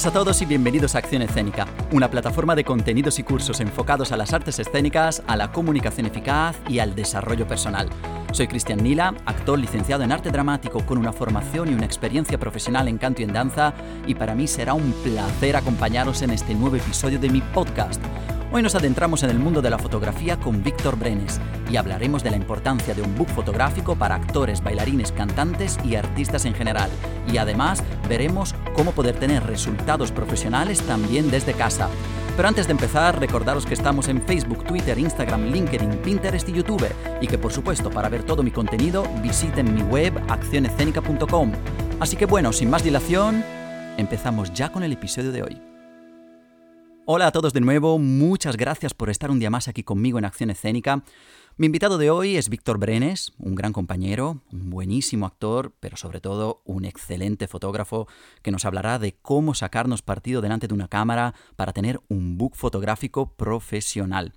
Buenas a todos y bienvenidos a Acción Escénica, una plataforma de contenidos y cursos enfocados a las artes escénicas, a la comunicación eficaz y al desarrollo personal. Soy Cristian Nila, actor licenciado en arte dramático con una formación y una experiencia profesional en canto y en danza, y para mí será un placer acompañaros en este nuevo episodio de mi podcast. Hoy nos adentramos en el mundo de la fotografía con Víctor Brenes y hablaremos de la importancia de un book fotográfico para actores, bailarines, cantantes y artistas en general. Y además veremos cómo poder tener resultados profesionales también desde casa. Pero antes de empezar, recordaros que estamos en Facebook, Twitter, Instagram, LinkedIn, Pinterest y YouTube. Y que por supuesto, para ver todo mi contenido, visiten mi web accionescénica.com. Así que bueno, sin más dilación, empezamos ya con el episodio de hoy. Hola a todos de nuevo, muchas gracias por estar un día más aquí conmigo en Acción Escénica. Mi invitado de hoy es Víctor Brenes, un gran compañero, un buenísimo actor, pero sobre todo un excelente fotógrafo que nos hablará de cómo sacarnos partido delante de una cámara para tener un book fotográfico profesional.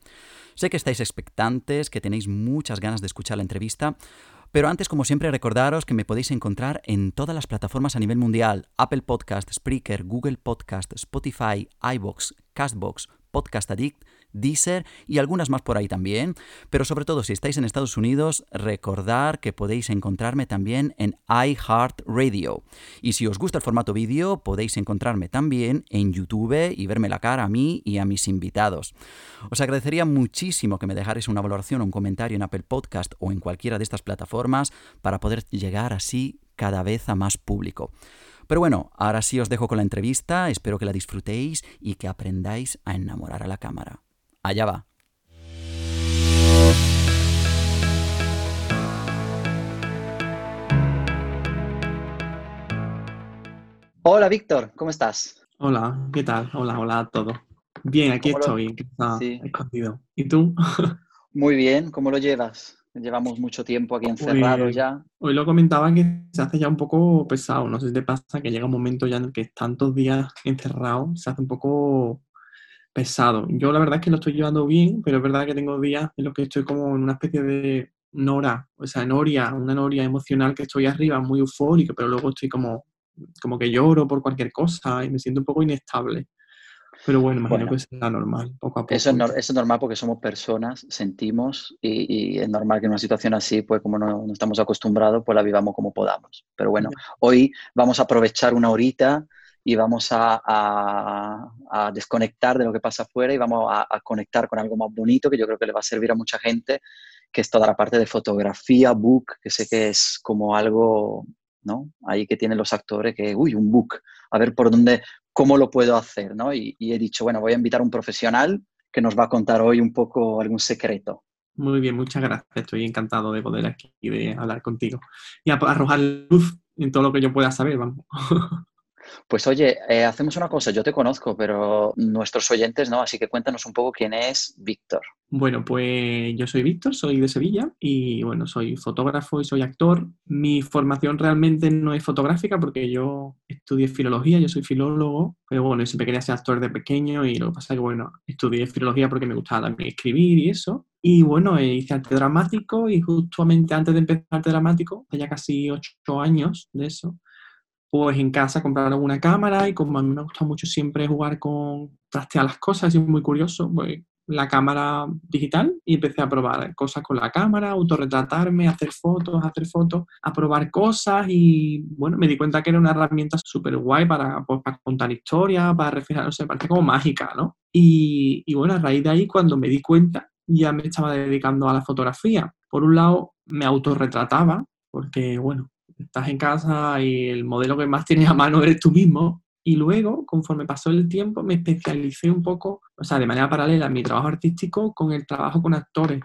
Sé que estáis expectantes, que tenéis muchas ganas de escuchar la entrevista, pero antes, como siempre, recordaros que me podéis encontrar en todas las plataformas a nivel mundial: Apple Podcast, Spreaker, Google Podcast, Spotify, iBox, Castbox, Podcast Addict, Deezer y algunas más por ahí también. Pero sobre todo, si estáis en Estados Unidos, recordar que podéis encontrarme también en iHeartRadio. Y si os gusta el formato vídeo, podéis encontrarme también en YouTube y verme la cara a mí y a mis invitados. Os agradecería muchísimo que me dejarais una valoración o un comentario en Apple Podcast o en cualquiera de estas plataformas para poder llegar así cada vez a más público. Pero bueno, ahora sí os dejo con la entrevista, espero que la disfrutéis y que aprendáis a enamorar a la cámara. Allá va. Hola Víctor, ¿cómo estás? Hola, ¿qué tal? Hola, hola a todos. Bien, aquí estoy, escondido. ¿Y tú? Muy bien, ¿cómo lo llevas? Llevamos mucho tiempo aquí encerrados ya. Hoy lo comentaban que se hace ya un poco pesado. No sé si te pasa que llega un momento ya en el que tantos días encerrados se hace un poco pesado. Yo la verdad es que lo estoy llevando bien, pero es verdad que tengo días en los que estoy como en una especie de nora, o sea, noria, una noria emocional que estoy arriba, muy eufórica, pero luego estoy como, como que lloro por cualquier cosa y me siento un poco inestable. Pero bueno, imagino que es normal, poco a poco. Eso es, normal porque somos personas, sentimos y, es normal que en una situación así, pues como no, estamos acostumbrados, pues la vivamos como podamos. Pero bueno, hoy vamos a aprovechar una horita y vamos a, desconectar de lo que pasa afuera y vamos a, conectar con algo más bonito que yo creo que le va a servir a mucha gente, que es toda la parte de fotografía, book, que sé que es como algo, ¿no? Ahí que tienen los actores, que, uy, un book, a ver por dónde, cómo lo puedo hacer, ¿no? Y, he dicho, bueno, voy a invitar a un profesional que nos va a contar hoy un poco algún secreto. Muy bien, muchas gracias. Estoy encantado de poder aquí de hablar contigo. Y arrojar luz en todo lo que yo pueda saber, vamos. Pues oye, eh, hacemos una cosa, yo te conozco, pero nuestros oyentes no, así que cuéntanos un poco quién es Víctor. Bueno, pues yo soy Víctor, soy de Sevilla y bueno, soy fotógrafo y soy actor. Mi formación realmente no es fotográfica porque yo estudié filología, yo soy filólogo, pero bueno, yo siempre quería ser actor de pequeño y lo que pasa es que bueno, estudié filología porque me gustaba también escribir y eso. Y bueno, eh, hice arte dramático y justamente antes de empezar arte dramático, ya casi ocho años de eso, pues en casa compraron una cámara y como a mí me gusta mucho siempre jugar con trastear las cosas, es muy curioso, pues la cámara digital y empecé a probar cosas con la cámara, autorretratarme, hacer fotos, hacer fotos, a probar cosas y bueno, me di cuenta que era una herramienta súper guay para, pues, para contar historias, para reflejar, no sé, parece como mágica, ¿no? Y, y bueno, a raíz de ahí cuando me di cuenta ya me estaba dedicando a la fotografía. Por un lado me autorretrataba porque bueno, estás en casa y el modelo que más tienes a mano eres tú mismo. Y luego, conforme pasó el tiempo, me especialicé un poco, o sea, de manera paralela, en mi trabajo artístico con el trabajo con actores,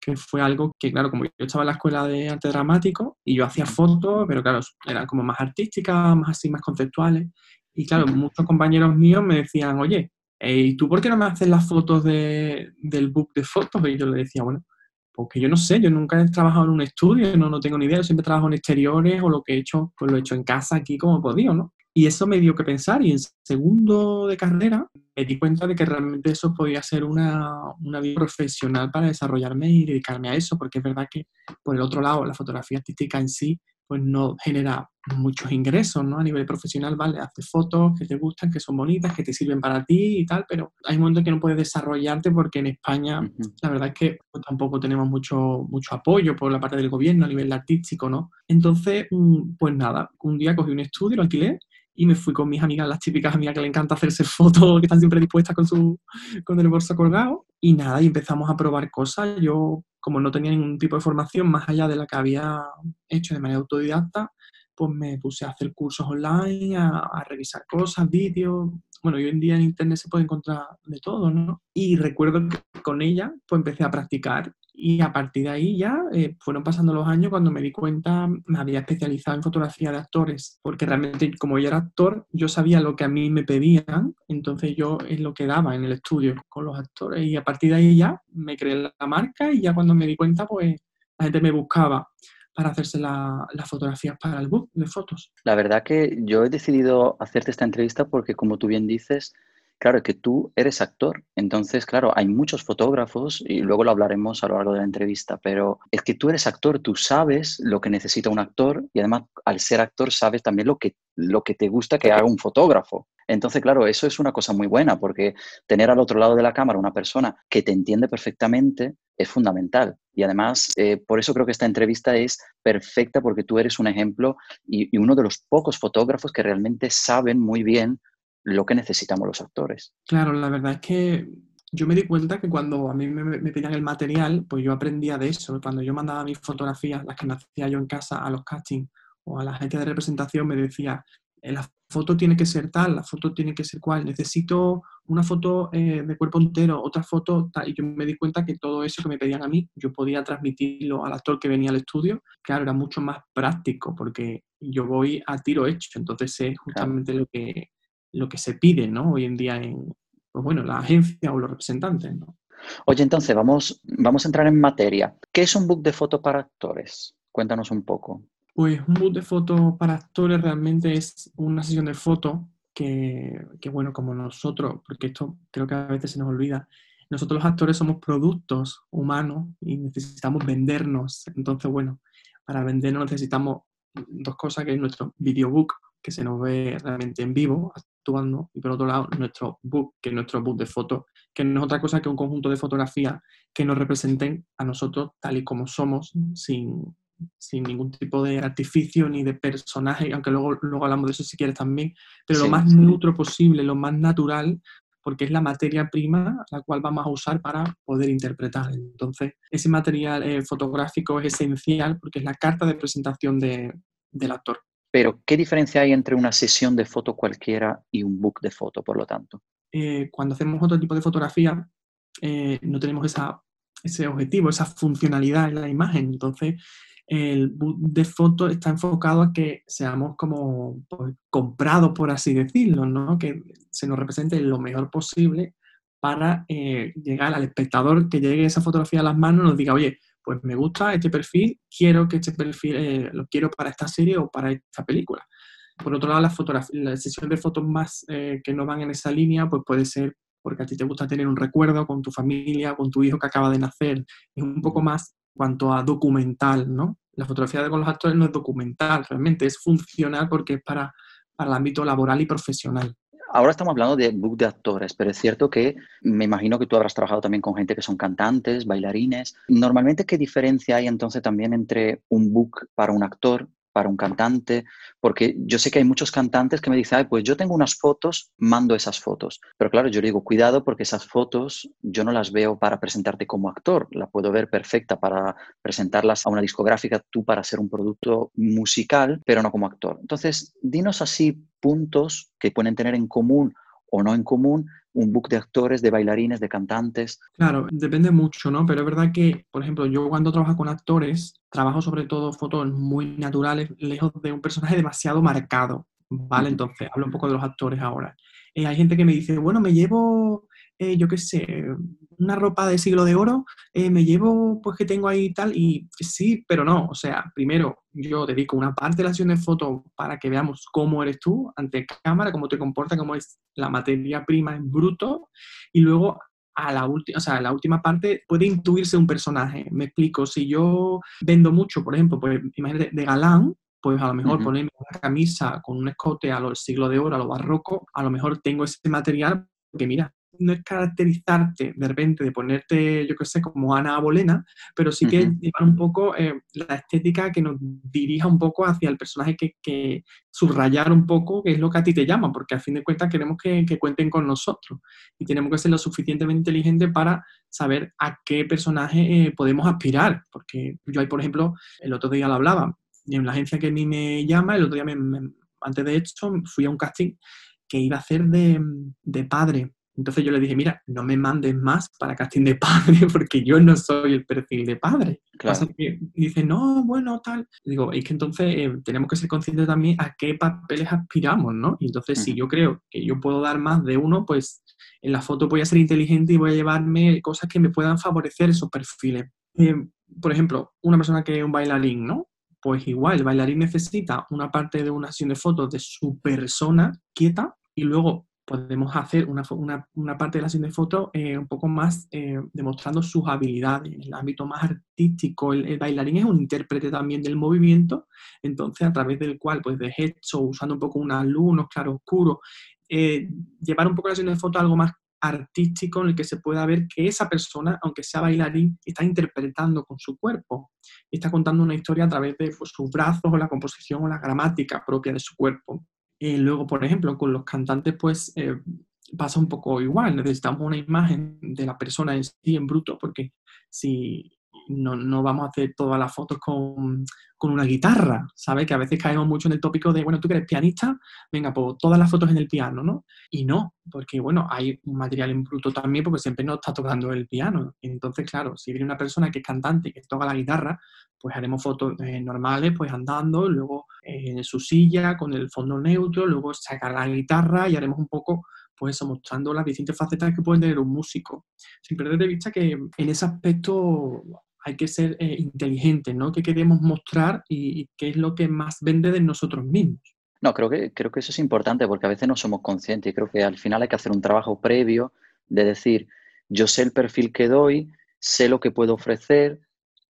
que fue algo que, claro, como yo estaba en la escuela de arte dramático y yo hacía fotos, pero claro, eran como más artísticas, más así, más conceptuales. Y claro, muchos compañeros míos me decían, oye, ¿y tú por qué no me haces las fotos de, del book de fotos? Y yo le decía, bueno, porque yo no sé, yo nunca he trabajado en un estudio, no, no tengo ni idea, yo siempre trabajo en exteriores o lo que he hecho, pues lo he hecho en casa aquí como he podido, ¿no? Y eso me dio que pensar y en segundo de carrera me di cuenta de que realmente eso podía ser una, una vida profesional para desarrollarme y dedicarme a eso, porque es verdad que por el otro lado la fotografía artística en sí pues no genera muchos ingresos, ¿no? A nivel profesional, vale, haces fotos que te gustan, que son bonitas, que te sirven para ti y tal, pero hay un momento en que no puedes desarrollarte porque en España la verdad es que pues, tampoco tenemos mucho, mucho apoyo por la parte del gobierno a nivel artístico, ¿no? Entonces, mm, pues nada, un día cogí un estudio, lo alquilé y me fui con mis amigas, las típicas amigas que le encanta hacerse fotos, que están siempre dispuestas con, su, con el bolso colgado. Y nada, y empezamos a probar cosas. Yo, como no tenía ningún tipo de formación más allá de la que había hecho de manera autodidacta, pues me puse a hacer cursos online, a, revisar cosas, vídeos. Bueno, hoy en día en internet se puede encontrar de todo, ¿no? Y recuerdo que con ella pues empecé a practicar y a partir de ahí ya eh, fueron pasando los años cuando me di cuenta, me había especializado en fotografía de actores, porque realmente como yo era actor, yo sabía lo que a mí me pedían, entonces yo es lo que daba en el estudio con los actores y a partir de ahí ya me creé la marca y ya cuando me di cuenta pues la gente me buscaba para hacerse las fotografías para el book de fotos. La verdad que yo he decidido hacerte esta entrevista porque, como tú bien dices, claro, que tú eres actor. Entonces, claro, hay muchos fotógrafos y luego lo hablaremos a lo largo de la entrevista, pero es que tú eres actor, tú sabes lo que necesita un actor y además al ser actor sabes también lo que, lo que te gusta que haga un fotógrafo. Entonces, claro, eso es una cosa muy buena porque tener al otro lado de la cámara una persona que te entiende perfectamente es fundamental. Y además, eh, por eso creo que esta entrevista es perfecta porque tú eres un ejemplo y, uno de los pocos fotógrafos que realmente saben muy bien lo que necesitamos los actores. Claro, la verdad es que yo me di cuenta que cuando a mí me, me, pedían el material, pues yo aprendía de eso. Cuando yo mandaba mis fotografías, las que me hacía yo en casa a los castings o a la gente de representación, me decía, la foto tiene que ser tal, la foto tiene que ser cual, necesito una foto eh, de cuerpo entero, otra foto tal. Y yo me di cuenta que todo eso que me pedían a mí, yo podía transmitirlo al actor que venía al estudio. Claro, era mucho más práctico porque yo voy a tiro hecho, entonces es justamente lo, que, lo que se pide ¿no? hoy en día en pues bueno, la agencia o los representantes. ¿no? Oye, entonces vamos, vamos a entrar en materia. ¿Qué es un book de foto para actores? Cuéntanos un poco. Pues un book de fotos para actores realmente es una sesión de fotos que, bueno, como nosotros, porque esto creo que a veces se nos olvida, nosotros los actores somos productos humanos y necesitamos vendernos. Entonces, bueno, para vendernos necesitamos dos cosas, que es nuestro videobook, que se nos ve realmente en vivo, y por otro lado, nuestro book, que es nuestro book de fotos, que no es otra cosa que un conjunto de fotografías que nos representen a nosotros tal y como somos, sin, sin ningún tipo de artificio ni de personaje, aunque luego, luego hablamos de eso si quieres también, pero lo más neutro posible, lo más natural, porque es la materia prima la cual vamos a usar para poder interpretar. Entonces, ese material eh, fotográfico es esencial porque es la carta de presentación de, del actor. Pero, ¿qué diferencia hay entre una sesión de foto cualquiera y un book de foto, por lo tanto? Eh, cuando hacemos otro tipo de fotografía, eh, no tenemos ese objetivo, esa funcionalidad en la imagen. Entonces, el book de foto está enfocado a que seamos como pues, comprados, por así decirlo, ¿no? que se nos represente lo mejor posible para eh, llegar al espectador que llegue esa fotografía a las manos y nos diga, oye, pues me gusta este perfil, quiero que este perfil eh, lo quiero para esta serie o para esta película. Por otro lado, la, la sesión de fotos más eh, que no van en esa línea, pues puede ser porque a ti te gusta tener un recuerdo con tu familia, con tu hijo que acaba de nacer. Es un poco más cuanto a documental, ¿no? La fotografía con los actores no es documental, realmente es funcional porque es para, para el ámbito laboral y profesional. Ahora estamos hablando de book de actores, pero es cierto que me imagino que tú habrás trabajado también con gente que son cantantes, bailarines. Normalmente, ¿qué diferencia hay entonces también entre un book para un actor para un cantante, porque yo sé que hay muchos cantantes que me dicen, pues yo tengo unas fotos, mando esas fotos. Pero claro, yo digo, cuidado porque esas fotos yo no las veo para presentarte como actor, la puedo ver perfecta para presentarlas a una discográfica, tú para hacer un producto musical, pero no como actor. Entonces, dinos así puntos que pueden tener en común o no en común un book de actores, de bailarines, de cantantes? Claro, depende mucho, ¿no? Pero es verdad que, por ejemplo, yo cuando trabajo con actores, trabajo sobre todo fotos muy naturales, lejos de un personaje demasiado marcado, ¿vale? Entonces, hablo un poco de los actores ahora. Eh, hay gente que me dice, bueno, me llevo eh, yo qué sé, una ropa de siglo de oro, eh, me llevo pues que tengo ahí tal, y sí, pero no, o sea, primero yo dedico una parte de la sesión de foto para que veamos cómo eres tú ante cámara, cómo te comportas, cómo es la materia prima en bruto, y luego a la última, o sea, la última parte puede intuirse un personaje. Me explico, si yo vendo mucho, por ejemplo, pues imagínate, de galán, pues a lo mejor ponerme una camisa con un escote a los siglos de oro, a lo barroco, a lo mejor tengo ese material que mira, no es caracterizarte de repente de ponerte, yo qué sé, como Ana Bolena, pero sí que llevar un poco eh, la estética que nos dirija un poco hacia el personaje que, que, subrayar un poco qué es lo que a ti te llama, porque al fin de cuentas queremos que, que cuenten con nosotros y tenemos que ser lo suficientemente inteligentes para saber a qué personaje eh, podemos aspirar, porque yo ahí, por ejemplo, el otro día lo hablaba, en la agencia que a mí me llama, el otro día, antes de esto, fui a un casting que iba a hacer de, de padre entonces yo le dije, mira, no me mandes más para casting de padre porque yo no soy el perfil de padre. Claro. Que dice, no, bueno, tal. Digo, es que entonces eh, tenemos que ser conscientes también a qué papeles aspiramos, ¿no? Y entonces si yo creo que yo puedo dar más de uno, pues en la foto voy a ser inteligente y voy a llevarme cosas que me puedan favorecer esos perfiles. Eh, por ejemplo, una persona que es un bailarín, ¿no? Pues igual, el bailarín necesita una parte de una sesión de fotos de su persona quieta y luego podemos hacer una, una, parte de la sesión de fotos eh, un poco más eh, demostrando sus habilidades en el ámbito más artístico. El, bailarín es un intérprete también del movimiento, entonces a través del cual, pues de gesto, usando un poco una luz, unos claroscuros, eh, llevar un poco la sesión de fotos a algo más artístico en el que se pueda ver que esa persona, aunque sea bailarín, está interpretando con su cuerpo, está contando una historia a través de pues, sus brazos o la composición o la gramática propia de su cuerpo. Eh, luego, por ejemplo, con los cantantes, pues eh, pasa un poco igual. Necesitamos una imagen de la persona en sí, en bruto, porque si no, no vamos a hacer todas las fotos con, con, una guitarra, ¿sabes? Que a veces caemos mucho en el tópico de, bueno, tú que eres pianista, venga, pues todas las fotos en el piano, ¿no? Y no, porque, bueno, hay un material en bruto también, porque siempre no está tocando el piano. Entonces, claro, si viene una persona que es cantante y que toca la guitarra, pues haremos fotos eh, normales, pues andando, luego eh, en su silla, con el fondo neutro, luego sacar la guitarra y haremos un poco pues eso, mostrando las distintas facetas que puede tener un músico. Sin perder de vista que en ese aspecto hay que ser eh, inteligente, ¿no? ¿Qué queremos mostrar y, qué es lo que más vende de nosotros mismos? No, creo que, creo que eso es importante porque a veces no somos conscientes y creo que al final hay que hacer un trabajo previo de decir, yo sé el perfil que doy, sé lo que puedo ofrecer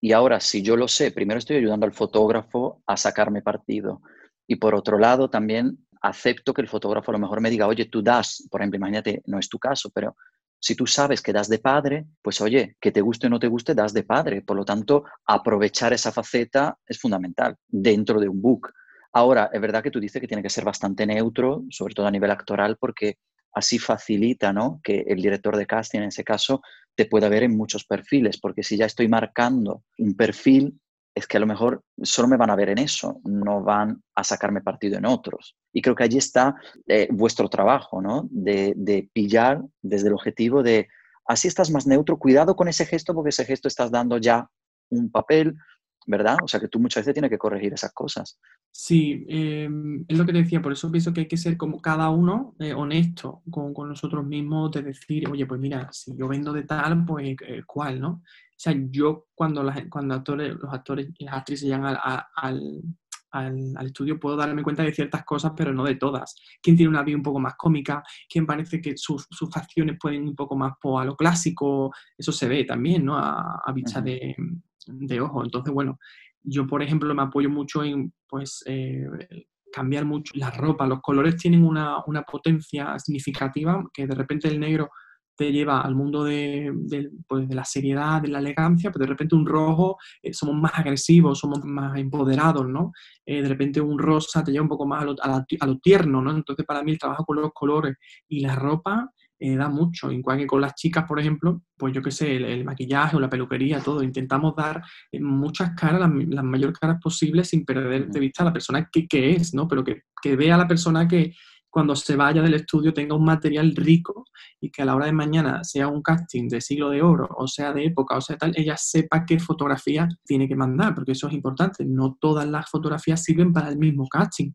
y ahora si yo lo sé, primero estoy ayudando al fotógrafo a sacarme partido. Y por otro lado, también acepto que el fotógrafo a lo mejor me diga, oye, tú das, por ejemplo, imagínate, no es tu caso, pero si tú sabes que das de padre, pues oye, que te guste o no te guste, das de padre. Por lo tanto, aprovechar esa faceta es fundamental dentro de un book. Ahora, es verdad que tú dices que tiene que ser bastante neutro, sobre todo a nivel actoral, porque así facilita ¿no? que el director de casting, en ese caso, te pueda ver en muchos perfiles, porque si ya estoy marcando un perfil, es que a lo mejor solo me van a ver en eso, no van a sacarme partido en otros. Y creo que allí está eh, vuestro trabajo, ¿no? De, de, pillar desde el objetivo de, así estás más neutro, cuidado con ese gesto porque ese gesto estás dando ya un papel, ¿verdad? O sea que tú muchas veces tienes que corregir esas cosas. Sí, em, es lo que te decía, por eso pienso que hay que ser como cada uno eh, honesto con, con, nosotros mismos, de decir, oye, pues mira, si yo vendo de tal, pues eh, cuál, ¿no? O sea, yo cuando, cuando actores, los actores y las actrices llegan al, al, al, estudio puedo darme cuenta de ciertas cosas, pero no de todas. Quién tiene una vida un poco más cómica, quién parece que sus, sus facciones pueden un poco más a lo clásico, eso se ve también, ¿no? A, a vista de, de ojo. Entonces, bueno, yo, por ejemplo, me apoyo mucho en, pues, eh, cambiar mucho la ropa. Los colores tienen una, una, potencia significativa que de repente el negro te lleva al mundo de, pues, de la seriedad, de la elegancia, pero de repente un rojo eh, somos más agresivos, somos más empoderados, ¿no? Eh, de repente un rosa te lleva un poco más a lo, a lo, tierno, ¿no? Entonces para mí el trabajo con los colores y la ropa eh, da mucho. Igual que con las chicas, por ejemplo, pues yo qué sé, el, maquillaje o la peluquería, todo. Intentamos dar eh, muchas caras, las, las mayores caras posibles sin perder de vista a la persona que, que es, ¿no? Pero que, que vea a la persona que cuando se vaya del estudio tenga un material rico y que a la hora de mañana sea un casting de siglo de oro o sea de época o sea tal, ella sepa qué fotografía tiene que mandar, porque eso es importante. No todas las fotografías sirven para el mismo casting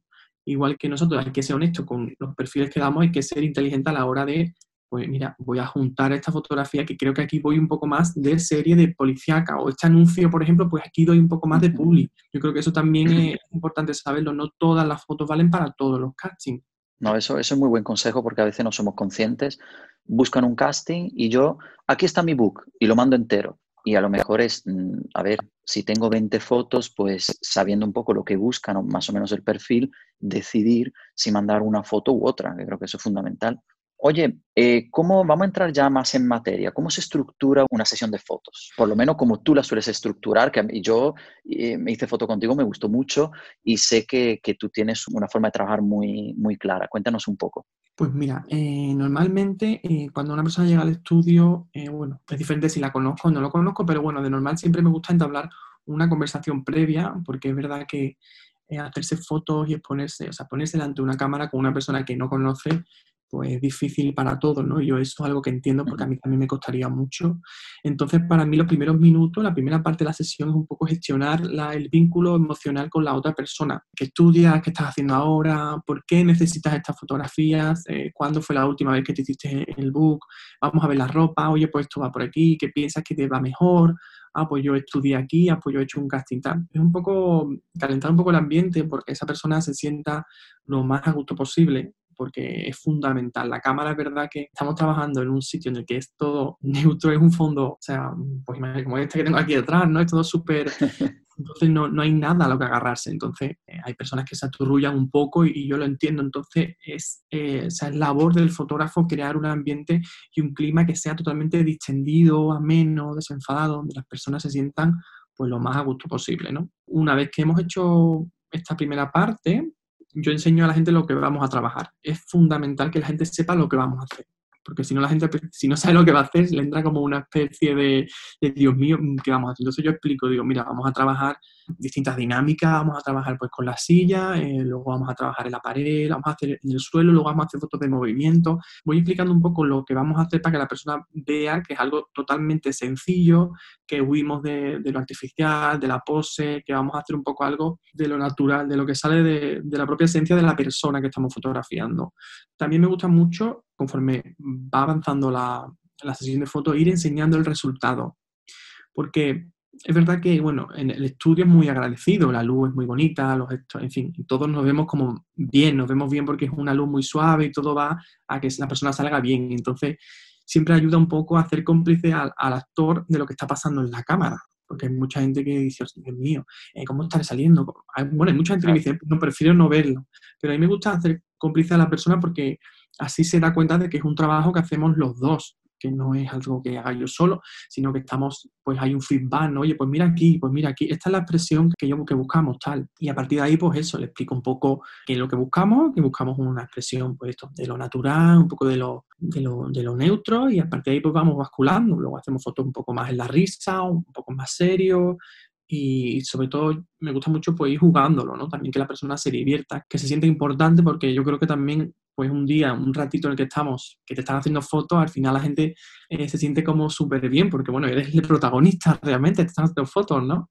igual que nosotros, hay que ser honesto con los perfiles que damos, hay que ser inteligente a la hora de pues mira, voy a juntar esta fotografía que creo que aquí voy un poco más de serie de policíaca o este anuncio, por ejemplo, pues aquí doy un poco más de publi. Yo creo que eso también es importante saberlo, no todas las fotos valen para todos los castings. No, eso, eso es muy buen consejo porque a veces no somos conscientes. Buscan un casting y yo, aquí está mi book y lo mando entero. y a lo mejor es, mm, a ver, si tengo 20 fotos, pues sabiendo un poco lo que buscan o más o menos el perfil, decidir si mandar una foto u otra, que creo que eso es fundamental. Oye, eh, ¿cómo vamos a entrar ya más en materia? ¿Cómo se estructura una sesión de fotos? Por lo menos como tú la sueles estructurar, que yo eh, me hice foto contigo, me gustó mucho y sé que, tú tienes una forma de trabajar muy, muy clara. Cuéntanos un poco. Pues mira, eh, normalmente cuando una persona llega al estudio, bueno, es diferente si la conozco o no lo conozco, pero bueno, de normal siempre me gusta entablar una conversación previa, porque es verdad que hacerse fotos y exponerse, o sea, ponerse delante de una cámara con una persona que no conoce, pues difícil para todos, ¿no? Yo eso es algo que entiendo porque a mí también me costaría mucho. Entonces, para mí los primeros minutos, la primera parte de la sesión es un poco gestionar el vínculo emocional con la otra persona. ¿Qué estudias? ¿Qué estás haciendo ahora? ¿Por qué necesitas estas fotografías? Eh, ¿Cuándo fue la última vez que te hiciste el book? Vamos a ver la ropa. Oye, pues esto va por aquí. ¿Qué piensas que te va mejor? ah, pues yo estudié aquí, ah, pues yo he hecho un casting tal. Es un poco calentar un poco el ambiente porque esa persona se sienta lo más a gusto posible porque es fundamental. La cámara es verdad que estamos trabajando en un sitio en el que es todo neutro, es un fondo, o sea, pues como este que tengo aquí detrás, ¿no? Es todo súper... Entonces no, no, hay nada a lo que agarrarse. Entonces eh, hay personas que se aturrullan un poco y, yo lo entiendo. Entonces es, eh, o sea, es labor del fotógrafo crear un ambiente y un clima que sea totalmente distendido, ameno, desenfadado, donde las personas se sientan pues lo más a gusto posible, ¿no? Una vez que hemos hecho esta primera parte, yo enseño a la gente lo que vamos a trabajar. Es fundamental que la gente sepa lo que vamos a hacer porque si no la gente, si no sabe lo que va a hacer, le entra como una especie de, Dios mío, ¿qué vamos a hacer? Entonces yo explico, digo, mira, vamos a trabajar distintas dinámicas, vamos a trabajar pues con la silla, eh, luego vamos a trabajar en la pared, vamos a hacer en el suelo, luego vamos a hacer fotos de movimiento. Voy explicando un poco lo que vamos a hacer para que la persona vea que es algo totalmente sencillo, que huimos de, lo artificial, de la pose, que vamos a hacer un poco algo de lo natural, de lo que sale de, de la propia esencia de la persona que estamos fotografiando. También me gusta mucho conforme va avanzando la, sesión de fotos, ir enseñando el resultado. Porque es verdad que, bueno, en el estudio es muy agradecido, la luz es muy bonita, los en fin, todos nos vemos como bien, nos vemos bien porque es una luz muy suave y todo va a que la persona salga bien. Entonces, siempre ayuda un poco a hacer cómplice al, actor de lo que está pasando en la cámara. Porque hay mucha gente que dice, Dios mío, eh, ¿cómo está saliendo? bueno, hay mucha gente que dice, no, prefiero no verlo. Pero a mí me gusta hacer cómplice a la persona porque así se da cuenta de que es un trabajo que hacemos los dos, que no es algo que haga yo solo, sino que estamos, pues hay un feedback, ¿no? Oye, pues mira aquí, pues mira aquí, esta es la expresión que yo que buscamos, tal. Y a partir de ahí, pues eso, le explico un poco qué es lo que buscamos, que buscamos una expresión, pues esto, de lo natural, un poco de lo, de lo, de lo neutro, y a partir de ahí, pues vamos basculando. Luego hacemos fotos un poco más en la risa, un poco más serio, y sobre todo me gusta mucho pues ir jugándolo, ¿no? También que la persona se divierta, que se sienta importante porque yo creo que también pues un día, un ratito en el que estamos, que te están haciendo fotos, al final la gente eh, se siente como súper bien porque bueno, eres el protagonista realmente, te están haciendo fotos, ¿no?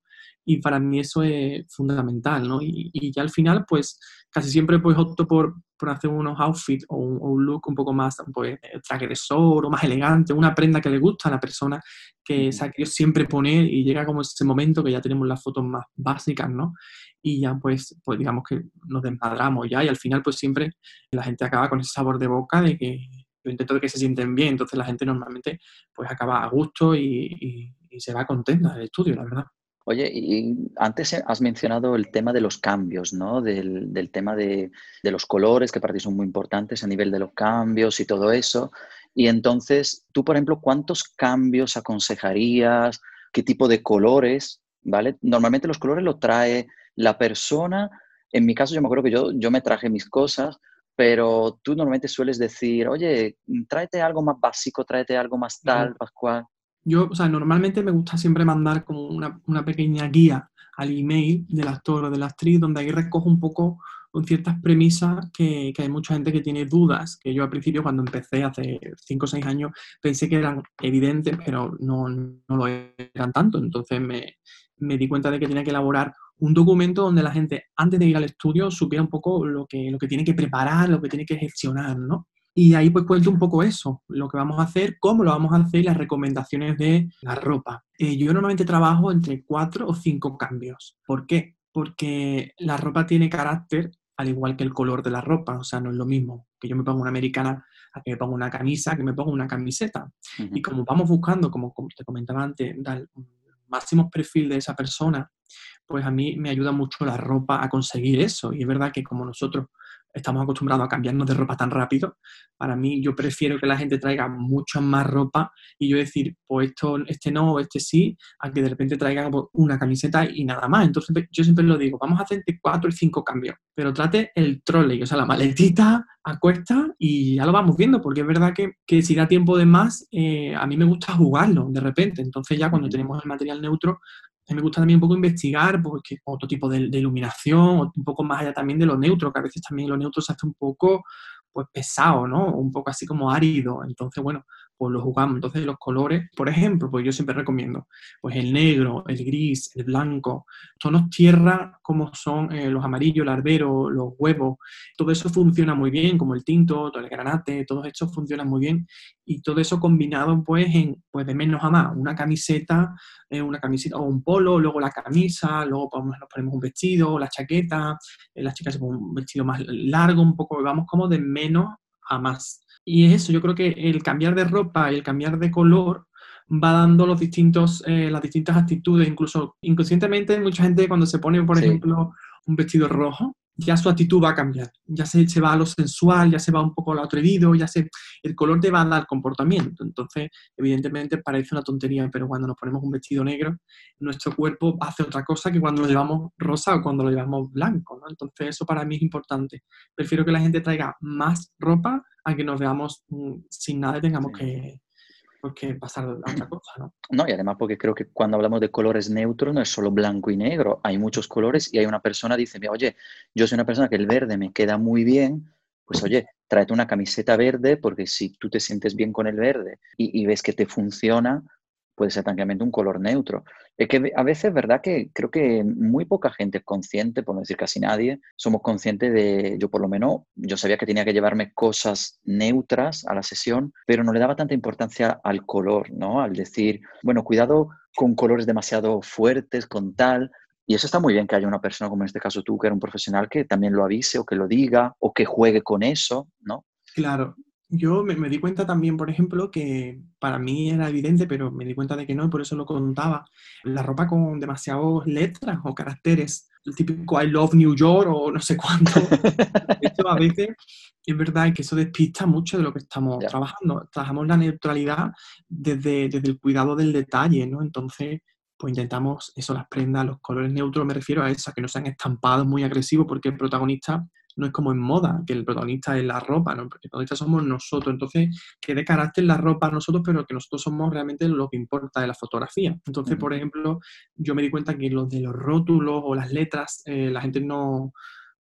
y para mí eso es fundamental, ¿no? Y, y, ya al final, pues casi siempre pues opto por, por hacer unos outfits o un, look un poco más pues, transgresor o más elegante, una prenda que le gusta a la persona que se ha querido siempre poner y llega como ese momento que ya tenemos las fotos más básicas, ¿no? Y ya pues, pues digamos que nos desmadramos ya y al final pues siempre la gente acaba con ese sabor de boca de que yo intento de que se sienten bien, entonces la gente normalmente pues acaba a gusto y, se va contenta del estudio, la verdad. Oye, y antes has mencionado el tema de los cambios, ¿no? Del, tema de, los colores, que para ti son muy importantes a nivel de los cambios y todo eso. Y entonces, tú, por ejemplo, ¿cuántos cambios aconsejarías? ¿Qué tipo de colores? ¿Vale? Normalmente los colores los trae la persona. En mi caso, yo me acuerdo que yo, yo me traje mis cosas, pero tú normalmente sueles decir, oye, tráete algo más básico, tráete algo más tal, Pascual. Yo, o sea, normalmente me gusta siempre mandar como una, una pequeña guía al email del actor o de la actriz, donde ahí recojo un poco con ciertas premisas que, que, hay mucha gente que tiene dudas, que yo al principio cuando empecé hace 5 o 6 años pensé que eran evidentes, pero no, no lo eran tanto. Entonces me, me, di cuenta de que tenía que elaborar un documento donde la gente antes de ir al estudio supiera un poco lo que, lo que tiene que preparar, lo que tiene que gestionar, ¿no? Y ahí pues cuento un poco eso, lo que vamos a hacer, cómo lo vamos a hacer y las recomendaciones de la ropa. Eh, yo normalmente trabajo entre cuatro o cinco cambios. ¿Por qué? Porque la ropa tiene carácter al igual que el color de la ropa, o sea, no es lo mismo que yo me ponga una americana a que me ponga una camisa, a que me ponga una camiseta. Y como vamos buscando, como, como te comentaba antes, dar máximo perfil de esa persona, pues a mí me ayuda mucho la ropa a conseguir eso. Y es verdad que como nosotros estamos acostumbrados a cambiarnos de ropa tan rápido, para mí yo prefiero que la gente traiga mucha más ropa y yo decir, pues esto, este no, este sí, a que de repente traigan pues, una camiseta y nada más. Entonces yo siempre lo digo, vamos a hacer cuatro y cinco cambios, pero trate el trolley, o sea, la maletita a cuesta y ya lo vamos viendo, porque es verdad que, que si da tiempo de más, eh, a mí me gusta jugarlo de repente. Entonces ya cuando tenemos el material neutro, me gusta también un poco investigar porque otro tipo de, de, iluminación, un poco más allá también de lo neutro, que a veces también lo neutro se hace un poco pues pesado, ¿no? Un poco así como árido. Entonces, bueno, pues lo jugamos. Entonces los colores, por ejemplo, pues yo siempre recomiendo, pues el negro, el gris, el blanco, tonos tierra como son eh, los amarillos, el arbero, los huevos, todo eso funciona muy bien, como el tinto, todo el granate, todo eso funciona muy bien. Y todo eso combinado pues en pues de menos a más, una camiseta, eh, una camiseta o un polo, luego la camisa, luego nos ponemos un vestido, la chaqueta, eh, las chicas se ponen un vestido más largo, un poco, vamos como de menos a más. Y es eso, yo creo que el cambiar de ropa y el cambiar de color va dando los distintos, eh, las distintas actitudes, incluso inconscientemente mucha gente cuando se pone, por ejemplo, un vestido rojo, ya su actitud va a cambiar, ya se, se, va a lo sensual, ya se va un poco a lo atrevido, ya se, el color te va a dar comportamiento. Entonces, evidentemente parece una tontería, pero cuando nos ponemos un vestido negro, nuestro cuerpo hace otra cosa que cuando lo llevamos rosa o cuando lo llevamos blanco. ¿no? Entonces, eso para mí es importante. Prefiero que la gente traiga más ropa a que nos veamos mm, sin nada y tengamos que, que, pasar a otra cosa, ¿no? No, y además porque creo que cuando hablamos de colores neutros no es solo blanco y negro, hay muchos colores y hay una persona dice, oye, yo soy una persona que el verde me queda muy bien, pues oye, tráete una camiseta verde porque si tú te sientes bien con el verde y, y ves que te funciona, puede ser tranquilamente un color neutro. Es que a veces es verdad que creo que muy poca gente es consciente, por no decir casi nadie, somos conscientes de, yo por lo menos, yo sabía que tenía que llevarme cosas neutras a la sesión, pero no le daba tanta importancia al color, ¿no? Al decir, bueno, cuidado con colores demasiado fuertes, con tal, y eso está muy bien que haya una persona como en este caso tú, que era un profesional, que también lo avise o que lo diga o que juegue con eso, ¿no? Claro, yo me, di cuenta también, por ejemplo, que para mí era evidente, pero me di cuenta de que no, y por eso lo contaba. La ropa con demasiadas letras o caracteres, el típico I love New York o no sé cuánto. Esto a veces es verdad que eso despista mucho de lo que estamos trabajando. Trabajamos la neutralidad desde, desde el cuidado del detalle, ¿no? Entonces, pues intentamos eso, las prendas, los colores neutros, me refiero a esas que no sean estampados muy agresivos, porque el protagonista no es como en moda, que el protagonista es la ropa, ¿no? el protagonista somos nosotros. Entonces, que de carácter la ropa a nosotros, pero que nosotros somos realmente lo que importa de la fotografía. Entonces, por ejemplo, yo me di cuenta que los de los rótulos o las letras, eh, la gente no,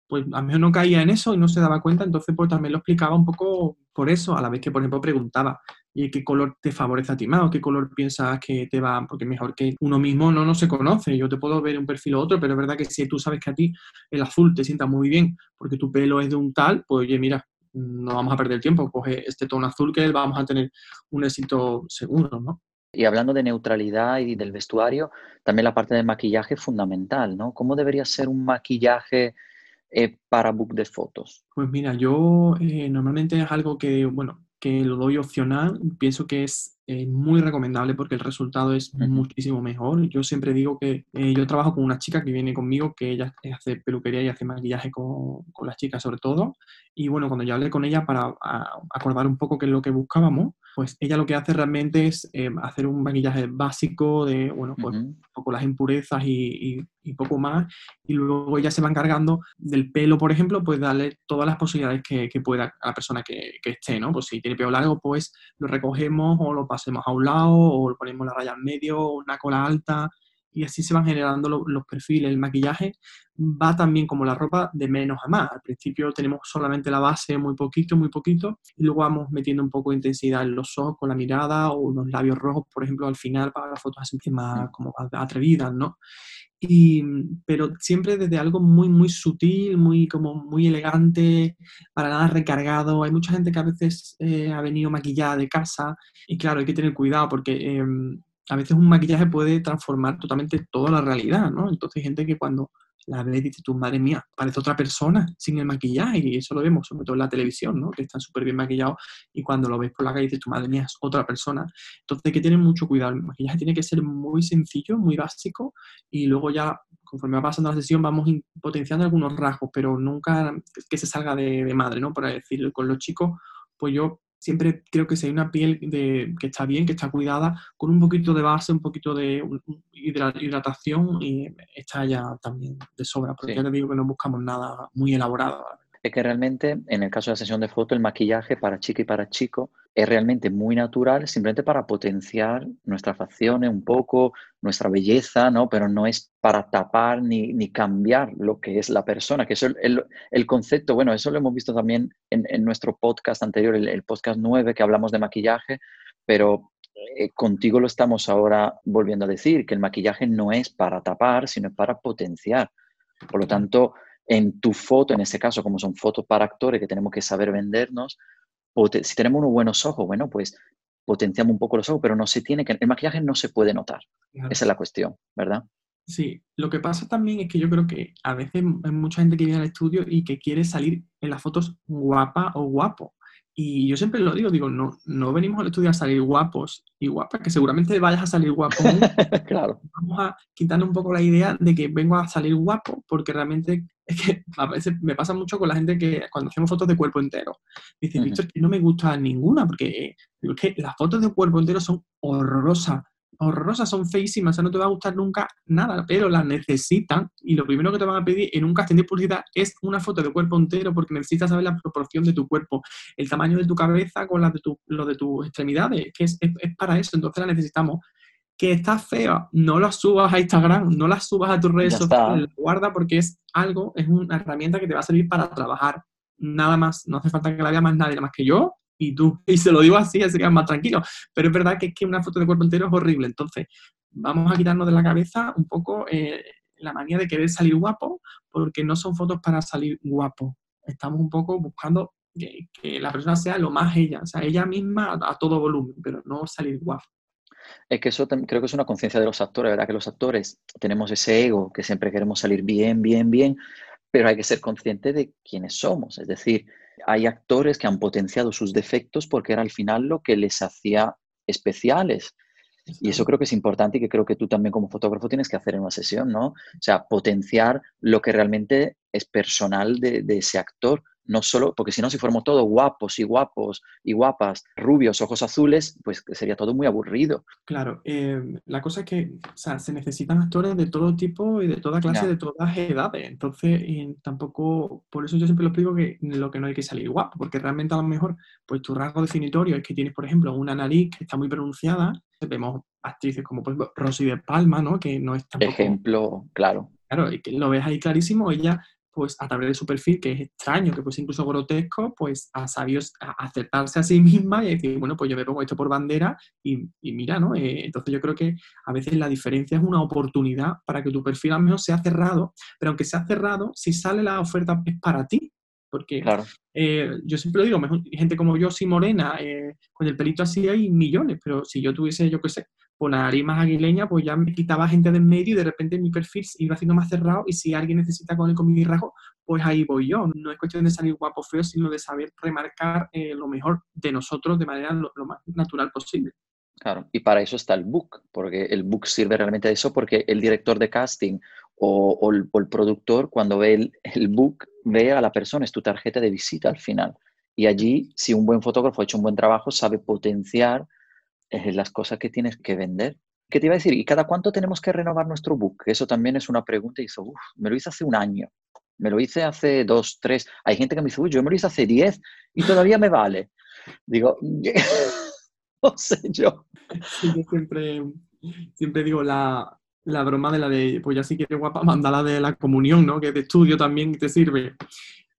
pues a mí no caía en eso y no se daba cuenta, entonces pues también lo explicaba un poco por eso, a la vez que, por ejemplo, preguntaba, ¿y qué color te favorece a ti más? ¿O qué color piensas que te va? Porque mejor que uno mismo no, no se conoce, yo te puedo ver un perfil u otro, pero es verdad que si tú sabes que a ti el azul te sienta muy bien porque tu pelo es de un tal, pues oye, mira, no vamos a perder tiempo, coge este tono azul que vamos a tener un éxito seguro, ¿no? Y hablando de neutralidad y del vestuario, también la parte del maquillaje es fundamental, ¿no? ¿Cómo debería ser un maquillaje eh, para book de fotos? Pues mira, yo eh, normalmente es algo que, bueno, que lo doy opcional, pienso que es eh, muy recomendable porque el resultado es muchísimo mejor. Yo siempre digo que yo trabajo con una chica que viene conmigo, que ella hace peluquería y hace maquillaje con, con las chicas sobre todo. Y bueno, cuando yo hablé con ella para acordar un poco qué es lo que buscábamos, pues ella lo que hace realmente es eh, hacer un maquillaje básico de, bueno, pues un poco las impurezas y, poco más, y luego ella se va encargando del pelo, por ejemplo, pues darle todas las posibilidades que, pueda a la persona que, esté, ¿no? Pues si tiene pelo largo, pues lo recogemos o lo pasemos a un lado o ponemos la raya en medio, una cola alta, y así se van generando los perfiles. El maquillaje va también como la ropa de menos a más. Al principio tenemos solamente la base muy poquito, muy poquito, y luego vamos metiendo un poco de intensidad en los ojos con la mirada o unos labios rojos, por ejemplo, al final para las fotos así más como atrevidas, ¿no? Y, pero siempre desde algo muy, muy sutil, muy, como muy elegante, para nada recargado. Hay mucha gente que a veces eh, ha venido maquillada de casa y claro, hay que tener cuidado porque em, a veces un maquillaje puede transformar totalmente toda la realidad, ¿no? Entonces hay gente que cuando la ves y dices tú, madre mía, parece otra persona sin el maquillaje. Y eso lo vemos, sobre todo en la televisión, ¿no? Que están súper bien maquillados y cuando lo ves por la calle dices tu madre mía, es otra persona. Entonces hay que tener mucho cuidado. El maquillaje tiene que ser muy sencillo, muy básico y luego ya conforme va pasando la sesión vamos potenciando algunos rasgos, pero nunca que se salga de, de madre, ¿no? Por decir, con los chicos, pues yo siempre creo que si hay una piel de, que está bien, que está cuidada, con un poquito de base, un poquito de hidratación y está ya también de sobra, porque ya te digo que no buscamos nada muy elaborado es que realmente en el caso de la sesión de foto el maquillaje para chica y para chico es realmente muy natural, simplemente para potenciar nuestras facciones un poco, nuestra belleza, ¿no? Pero no es para tapar ni, ni cambiar lo que es la persona, que eso el, el, concepto, bueno, eso lo hemos visto también en, en nuestro podcast anterior, el, podcast 9, que hablamos de maquillaje, pero eh, contigo lo estamos ahora volviendo a decir, que el maquillaje no es para tapar, sino para potenciar. Por lo tanto, en tu foto, en este caso, como son fotos para actores que tenemos que saber vendernos, si tenemos unos buenos ojos, bueno, pues potenciamos un poco los ojos, pero no se tiene que, el maquillaje no se puede notar. Esa es la cuestión, ¿verdad? Sí, lo que pasa también es que yo creo que a veces hay mucha gente que viene al estudio y que quiere salir en las fotos guapa o guapo. Y yo siempre lo digo, digo, no, no venimos al estudio a salir guapos y guapas, que seguramente vayas a salir guapo. claro. Vamos a quitarle un poco la idea de que vengo a salir guapo, porque realmente es que a veces me pasa mucho con la gente que cuando hacemos fotos de cuerpo entero, dice, Víctor, que no me gusta ninguna, porque digo, es que las fotos de cuerpo entero son horrorosas horrorosas, son feísimas, o sea, no te va a gustar nunca nada, pero las necesitan y lo primero que te van a pedir en un casting de publicidad es una foto de cuerpo entero porque necesitas saber la proporción de tu cuerpo, el tamaño de tu cabeza con la de tu, lo de tus extremidades, que es, para eso, entonces la necesitamos. Que está fea, no la subas a Instagram, no la subas a tus redes sociales, guarda porque es algo, es una herramienta que te va a servir para trabajar. Nada más, no hace falta que la vea más nadie, más que yo y tú, y se lo digo así, así que más tranquilo. Pero es verdad que es que una foto de cuerpo entero es horrible. Entonces, vamos a quitarnos de la cabeza un poco eh, la manía de querer salir guapo, porque no son fotos para salir guapo. Estamos un poco buscando que, la persona sea lo más ella, o sea, ella misma a, todo volumen, pero no salir guapo. Es que eso creo que es una conciencia de los actores, ¿verdad? Que los actores tenemos ese ego que siempre queremos salir bien, bien, bien, pero hay que ser consciente de quiénes somos. Es decir, hay actores que han potenciado sus defectos porque era al final lo que les hacía especiales. Y eso creo que es importante y que creo que tú también como fotógrafo tienes que hacer en una sesión, ¿no? O sea, potenciar lo que realmente es personal de, de ese actor no solo, porque si no, si fuéramos todos guapos y guapos y guapas, rubios, ojos azules, pues sería todo muy aburrido. Claro, eh, la cosa es que o sea, se necesitan actores de todo tipo y de toda clase, de todas edades. Entonces, tampoco, por eso yo siempre lo explico que lo que no hay que salir guapo, porque realmente a lo mejor, pues tu rasgo definitorio es que tienes, por ejemplo, una nariz que está muy pronunciada. Vemos actrices como pues, Rosy de Palma, ¿no? Que no es tampoco... Ejemplo, claro. Claro, y que lo ves ahí clarísimo, ella pues a través de su perfil, que es extraño, que pues incluso grotesco, pues ha sabido aceptarse a sí misma y decir, bueno, pues yo me pongo esto por bandera y, mira, ¿no? Eh, entonces yo creo que a veces la diferencia es una oportunidad para que tu perfil al menos sea cerrado, pero aunque sea cerrado, si sale la oferta es para ti, porque eh, yo siempre lo digo, gente como yo, si morena, eh, con el pelito así hay millones, pero si yo tuviese, yo qué sé, por la nariz más aguileña, pues ya me quitaba gente del medio y de repente mi perfil iba haciendo más cerrado y si alguien necesita con, el, rasgo, pues ahí voy yo. No es cuestión de salir guapo feo, sino de saber remarcar eh, lo mejor de nosotros de manera lo, más natural posible. Claro, y para eso está el book, porque el book sirve realmente de eso, porque el director de casting o, el, productor, cuando ve el, book, ve a la persona, es tu tarjeta de visita al final. Y allí, si un buen fotógrafo ha hecho un buen trabajo, sabe potenciar las cosas que tienes que vender. ¿Qué te iba a decir? ¿Y cada cuánto tenemos que renovar nuestro book? Eso también es una pregunta y dice, me lo hice hace un año, me lo hice hace dos, tres. Hay gente que me dice, uy, yo me lo hice hace diez y todavía me vale. Digo, no sé yo. yo siempre, siempre digo la, la broma de la de, pues ya si quieres guapa, mandala de la comunión, ¿no? Que de estudio también te sirve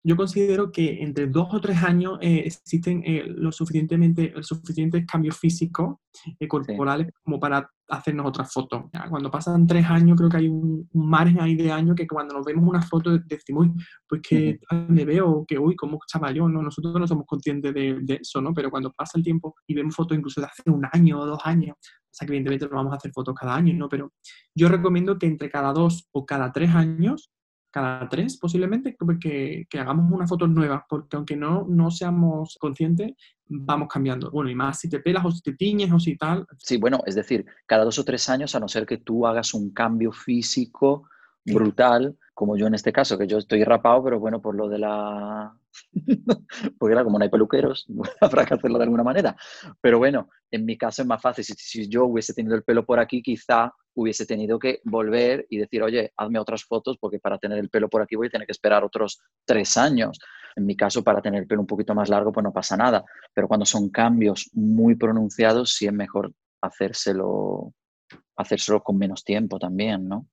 yo considero que entre dos o tres años eh, existen eh, lo suficientemente, el suficientes cambios físicos eh, corporales como para hacernos otra foto. Cuando pasan tres años, creo que hay un, margen ahí de años que cuando nos vemos una foto decimos, pues que me veo, que uy, como chaval ¿no? Nosotros no somos conscientes de, de, eso, ¿no? Pero cuando pasa el tiempo y vemos fotos incluso de hace un año o dos años, o sea que evidentemente no vamos a hacer fotos cada año, ¿no? Pero yo recomiendo que entre cada dos o cada tres años cada tres posiblemente, que, que hagamos una foto nueva, porque aunque no, no seamos conscientes, vamos cambiando. Bueno, y más si te pelas o si te tiñes o si tal. Sí, bueno, es decir, cada dos o tres años, a no ser que tú hagas un cambio físico brutal, como yo en este caso, que yo estoy rapado, pero bueno, por lo de la... Porque era como no hay peluqueros, habrá que hacerlo de alguna manera. Pero bueno, en mi caso es más fácil. Si, si, yo hubiese tenido el pelo por aquí, quizá hubiese tenido que volver y decir, oye, hazme otras fotos porque para tener el pelo por aquí voy a tener que esperar otros tres años. En mi caso, para tener el pelo un poquito más largo, pues no pasa nada. Pero cuando son cambios muy pronunciados, sí es mejor hacérselo, hacérselo con menos tiempo también, ¿no?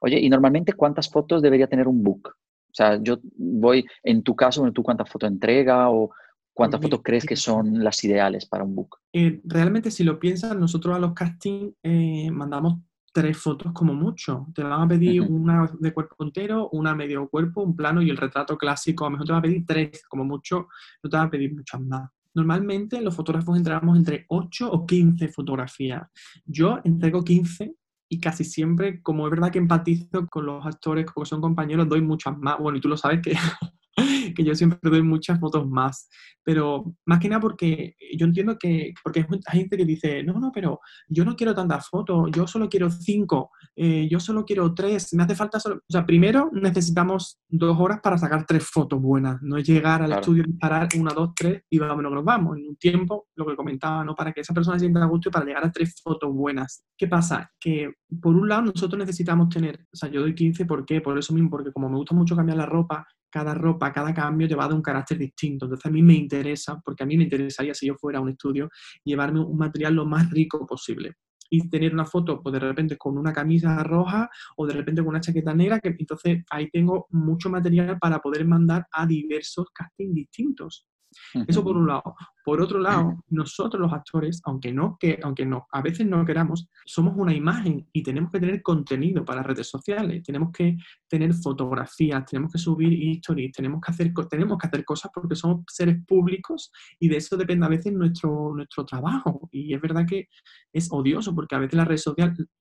Oye, ¿y normalmente cuántas fotos debería tener un book? O sea, yo voy, en tu caso, ¿tú cuántas fotos entrega o cuántas fotos crees que son las ideales para un book? Eh, realmente, si lo piensas, nosotros a los castings eh, mandamos tres fotos como mucho. Te van a pedir una de cuerpo entero, una medio cuerpo, un plano y el retrato clásico. A lo mejor te van a pedir tres, como mucho, no te van a pedir muchas más. Normalmente los fotógrafos entregamos entre 8 o 15 fotografías. Yo entrego 15 y casi siempre, como es verdad que empatizo con los actores, como son compañeros, doy muchas más. Bueno, y tú lo sabes que, que yo siempre doy muchas fotos más. Pero más que nada porque yo entiendo que, porque hay gente que dice, no, no, pero yo no quiero tantas fotos, yo solo quiero cinco, eh, yo solo quiero tres, me hace falta solo... O sea, primero necesitamos dos horas para sacar tres fotos buenas, no es llegar al estudio y parar una, dos, tres y vámonos, nos vamos. En un tiempo, lo que comentaba, ¿no? Para que esa persona se sienta a gusto y para llegar a tres fotos buenas. ¿Qué pasa? Que por un lado nosotros necesitamos tener, o sea, yo doy 15, ¿por qué? Por eso mismo, porque como me gusta mucho cambiar la ropa, cada ropa, cada cambio dar un carácter distinto. Entonces a mí me interesa, porque a mí me interesaría si yo fuera a un estudio, llevarme un material lo más rico posible. Y tener una foto, pues de repente con una camisa roja o de repente con una chaqueta negra, que entonces ahí tengo mucho material para poder mandar a diversos castings distintos. Eso por un lado. Por otro lado, nosotros los actores, aunque no, que, aunque no, a veces no queramos, somos una imagen y tenemos que tener contenido para redes sociales, tenemos que tener fotografías, tenemos que subir historias, tenemos que hacer, tenemos que hacer cosas porque somos seres públicos y de eso depende a veces nuestro, nuestro trabajo. Y es verdad que es odioso porque a veces las redes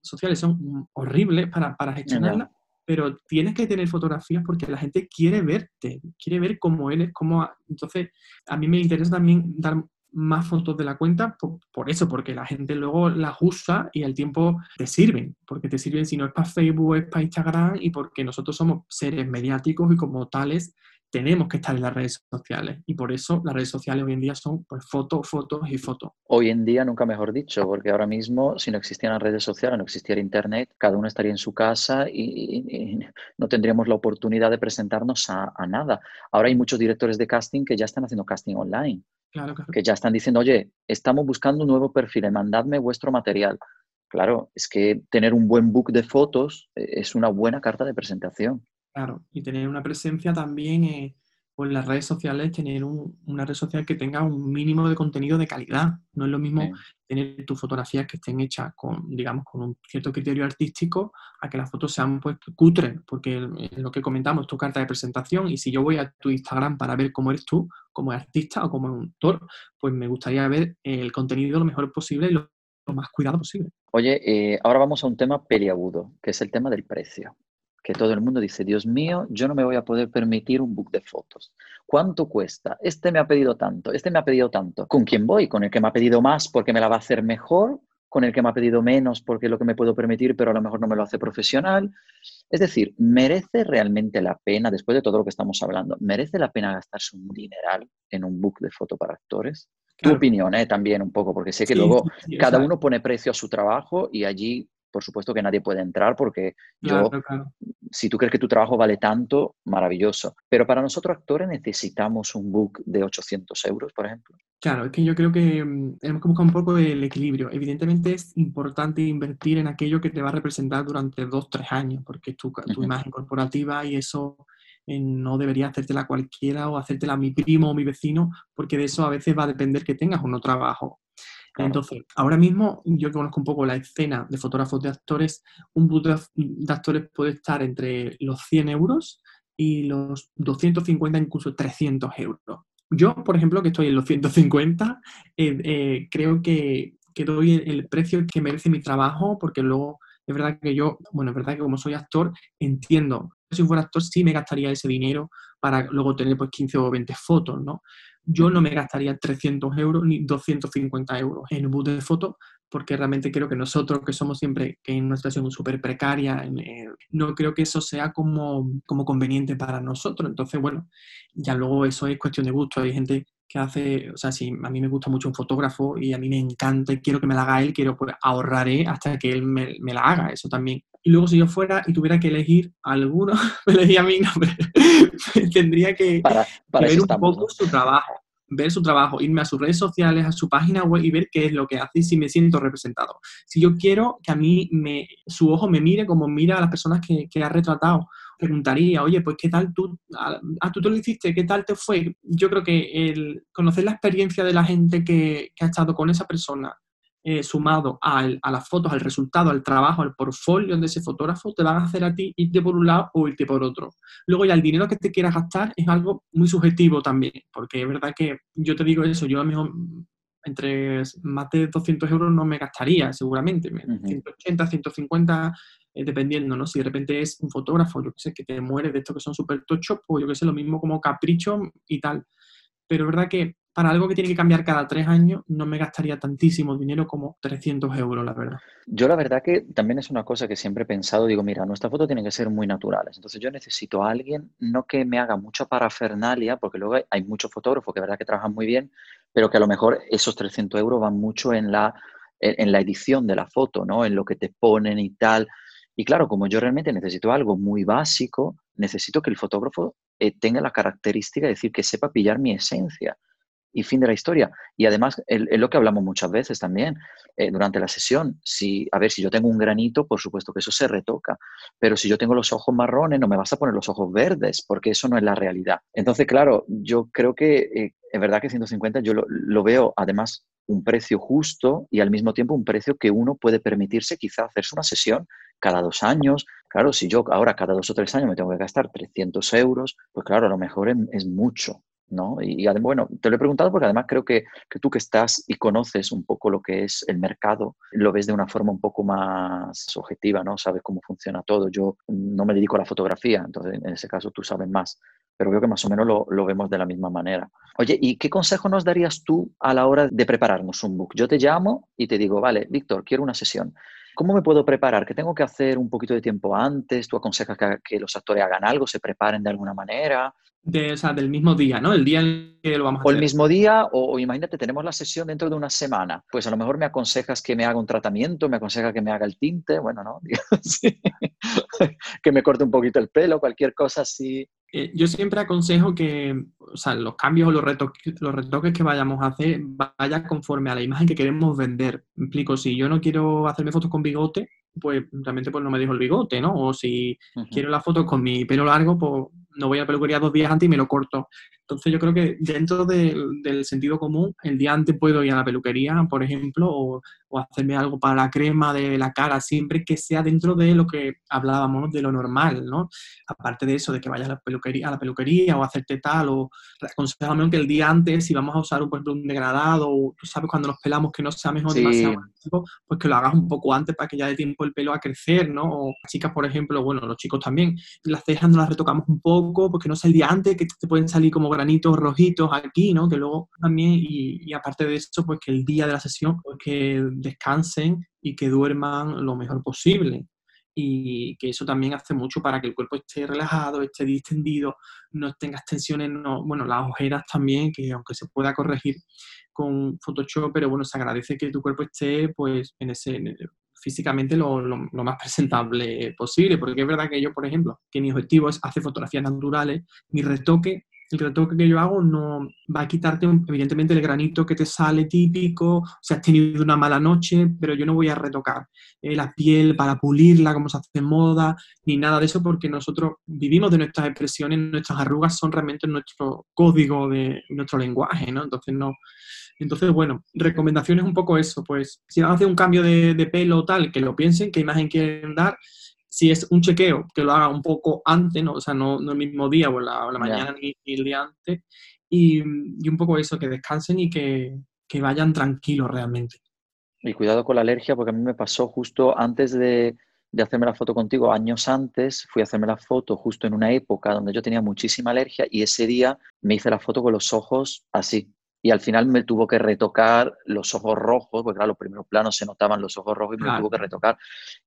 sociales son horribles para, para gestionarlas pero tienes que tener fotografías porque la gente quiere verte, quiere ver cómo eres, cómo... Entonces, a mí me interesa también dar más fotos de la cuenta por, eso, porque la gente luego las usa y al tiempo te sirven, porque te sirven si no es para Facebook, es para Instagram y porque nosotros somos seres mediáticos y como tales tenemos que estar en las redes sociales y por eso las redes sociales hoy en día son pues fotos, fotos y fotos. Hoy en día nunca mejor dicho, porque ahora mismo si no existieran redes sociales, no existiera internet, cada uno estaría en su casa y, no tendríamos la oportunidad de presentarnos a, nada. Ahora hay muchos directores de casting que ya están haciendo casting online. Claro, Que ya están diciendo, oye, estamos buscando un nuevo perfil, mandadme vuestro material. Claro, es que tener un buen book de fotos eh, es una buena carta de presentación. Claro, y tener una presencia también en pues, las redes sociales, tener una red social que tenga un mínimo de contenido de calidad. No es lo mismo tener tus fotografías que estén hechas con, digamos, con un cierto criterio artístico a que las fotos sean pues cutres, porque lo que comentamos, tu carta de presentación, y si yo voy a tu Instagram para ver cómo eres tú, como artista o como autor, pues me gustaría ver el contenido lo mejor posible y lo, más cuidado posible. Oye, eh, ahora vamos a un tema peliagudo, que es el tema del precio que todo el mundo dice, Dios mío, yo no me voy a poder permitir un book de fotos. ¿Cuánto cuesta? Este me ha pedido tanto, este me ha pedido tanto. ¿Con quién voy? ¿Con el que me ha pedido más porque me la va a hacer mejor? ¿Con el que me ha pedido menos porque es lo que me puedo permitir, pero a lo mejor no me lo hace profesional? Es decir, ¿merece realmente la pena, después de todo lo que estamos hablando, ¿merece la pena gastarse un dineral en un book de foto para actores? Tu opinión, ¿eh? También un poco, porque sé que luego cada uno pone precio a su trabajo y allí por supuesto que nadie puede entrar porque yo, si tú crees que tu trabajo vale tanto, maravilloso. Pero para nosotros actores necesitamos un book de 800 euros, por ejemplo. Claro, es que yo creo que mm, tenemos que buscar un poco el equilibrio. Evidentemente es importante invertir en aquello que te va a representar durante dos, tres años, porque es tu, tu imagen corporativa y eso eh, no debería hacértela cualquiera o hacértela a mi primo o mi vecino, porque de eso a veces va a depender que tengas o no trabajo. Entonces, ahora mismo yo que conozco un poco la escena de fotógrafos de actores, un boot de actores puede estar entre los 100 euros y los 250, incluso 300 euros. Yo, por ejemplo, que estoy en los 150, eh, eh, creo que, que doy el precio que merece mi trabajo, porque luego es verdad que yo, bueno, es verdad que como soy actor, entiendo si fuera actor sí me gastaría ese dinero para luego tener pues 15 o 20 fotos, ¿no? Yo no me gastaría 300 euros ni 250 euros en un bus de fotos porque realmente creo que nosotros, que somos siempre en una situación súper precaria, eh, no creo que eso sea como, como conveniente para nosotros. Entonces, bueno, ya luego eso es cuestión de gusto. Hay gente que hace, o sea, si a mí me gusta mucho un fotógrafo y a mí me encanta y quiero que me la haga él, quiero pues ahorraré hasta que él me, me la haga, eso también. Y luego si yo fuera y tuviera que elegir alguno, me elegí a mí, no, tendría que, para, para ver un estamos, poco su trabajo ver su trabajo, irme a sus redes sociales, a su página web y ver qué es lo que hace y si me siento representado. Si yo quiero que a mí me, su ojo me mire como mira a las personas que, que ha retratado, preguntaría, oye, pues qué tal tú, ah, ah, tú te lo hiciste, qué tal te fue. Yo creo que el conocer la experiencia de la gente que, ha estado con esa persona eh, sumado a las fotos, al resultado, al trabajo, al portfolio de ese fotógrafo, te van a hacer a ti irte por un lado o irte por otro. Luego ya el dinero que te quieras gastar es algo muy subjetivo también, porque es verdad que yo te digo eso, yo a lo mejor entre más de 200 euros no me gastaría seguramente, 180, 150 eh, dependiendo, ¿no? Si de repente es un fotógrafo, yo que sé, que te muere de esto que son súper tochos, pues yo que sé, lo mismo como capricho y tal. Pero es verdad que para algo que tiene que cambiar cada tres años, no me gastaría tantísimo dinero como 300 euros, la verdad. Yo la verdad que también es una cosa que siempre he pensado, digo, mira, nuestras fotos tienen que ser muy naturales. Entonces yo necesito a alguien, no que me haga mucha parafernalia, porque luego hay, muchos fotógrafos que verdad que trabajan muy bien, pero que a lo mejor esos 300 euros van mucho en la, en la edición de la foto, ¿no? En lo que te ponen y tal. Y claro, como yo realmente necesito algo muy básico, necesito que el fotógrafo eh, tenga la característica de decir que sepa pillar mi esencia y fin de la historia. Y además, es lo que hablamos muchas veces también eh, durante la sesión. Si, a ver, si yo tengo un granito, por supuesto que eso se retoca, pero si yo tengo los ojos marrones, no me vas a poner los ojos verdes, porque eso no es la realidad. Entonces, claro, yo creo que eh, es verdad que 150 yo lo, veo además un precio justo y al mismo tiempo un precio que uno puede permitirse quizá hacerse una sesión cada dos años. Claro, si yo ahora cada dos o tres años me tengo que gastar 300 euros, pues claro, a lo mejor es mucho. ¿no? Y, bueno, te lo he preguntado porque además creo que, que, tú que estás y conoces un poco lo que es el mercado, lo ves de una forma un poco más objetiva, ¿no? Sabes cómo funciona todo. Yo no me dedico a la fotografía, entonces en ese caso tú sabes más, pero creo que más o menos lo, vemos de la misma manera. Oye, ¿y qué consejo nos darías tú a la hora de prepararnos un book? Yo te llamo y te digo, vale, Víctor, quiero una sesión. ¿Cómo me puedo preparar? ¿Que tengo que hacer un poquito de tiempo antes? ¿Tú aconsejas que, los actores hagan algo, se preparen de alguna manera? De, o sea, del mismo día, ¿no? El día en que lo vamos a o hacer. el mismo día, o, o, imagínate, tenemos la sesión dentro de una semana. Pues a lo mejor me aconsejas que me haga un tratamiento, me aconsejas que me haga el tinte, bueno, ¿no? sí. que me corte un poquito el pelo, cualquier cosa así. Eh, yo siempre aconsejo que o sea, los cambios o los retoques, los retoques que vayamos a hacer vaya conforme a la imagen que queremos vender. Me explico, si yo no quiero hacerme fotos con bigote, pues realmente pues no me dejo el bigote, ¿no? O si uh -huh. quiero las fotos con mi pelo largo, pues no voy a peluquería dos días antes y me lo corto. Entonces yo creo que dentro de, del sentido común, el día antes puedo ir a la peluquería, por ejemplo, o, o, hacerme algo para la crema de la cara, siempre que sea dentro de lo que hablábamos, de lo normal, ¿no? Aparte de eso, de que vayas a la peluquería, a la peluquería o hacerte tal, o aconsejame que el día antes, si vamos a usar un, por ejemplo, un degradado, o tú sabes cuando nos pelamos que no sea mejor sí. demasiado pues que lo hagas un poco antes para que ya dé tiempo el pelo a crecer, ¿no? O chicas, por ejemplo, bueno, los chicos también, las cejas no las retocamos un poco porque no sea el día antes, que te pueden salir como granitos rojitos aquí, ¿no? Que luego también, y, y aparte de eso, pues que el día de la sesión, pues que descansen y que duerman lo mejor posible y que eso también hace mucho para que el cuerpo esté relajado, esté distendido, no tengas tensiones, no, bueno, las ojeras también, que aunque se pueda corregir con Photoshop, pero bueno, se agradece que tu cuerpo esté pues en ese, en el, físicamente lo, lo, lo, más presentable posible, porque es verdad que yo, por ejemplo, que mi objetivo es hacer fotografías naturales, mi retoque el retoque que yo hago no va a quitarte, evidentemente, el granito que te sale típico, si has tenido una mala noche, pero yo no voy a retocar eh, la piel para pulirla como se hace en moda, ni nada de eso, porque nosotros vivimos de nuestras expresiones, nuestras arrugas son realmente nuestro código de nuestro lenguaje, ¿no? Entonces, no. Entonces, bueno, recomendaciones un poco eso, pues si van a hacer un cambio de, de pelo o tal, que lo piensen, qué imagen quieren dar, si es un chequeo, que lo haga un poco antes, ¿no? o sea, no, no el mismo día o la, o la mañana yeah. ni, ni, el día antes, y, y, un poco eso, que descansen y que, que, vayan tranquilos realmente. Y cuidado con la alergia, porque a mí me pasó justo antes de, de hacerme la foto contigo años antes, fui a hacerme la foto justo en una época donde yo tenía muchísima alergia y ese día me hice la foto con los ojos así, y al final me tuvo que retocar los ojos rojos, porque claro, los primeros planos se notaban los ojos rojos y me tuvo que retocar.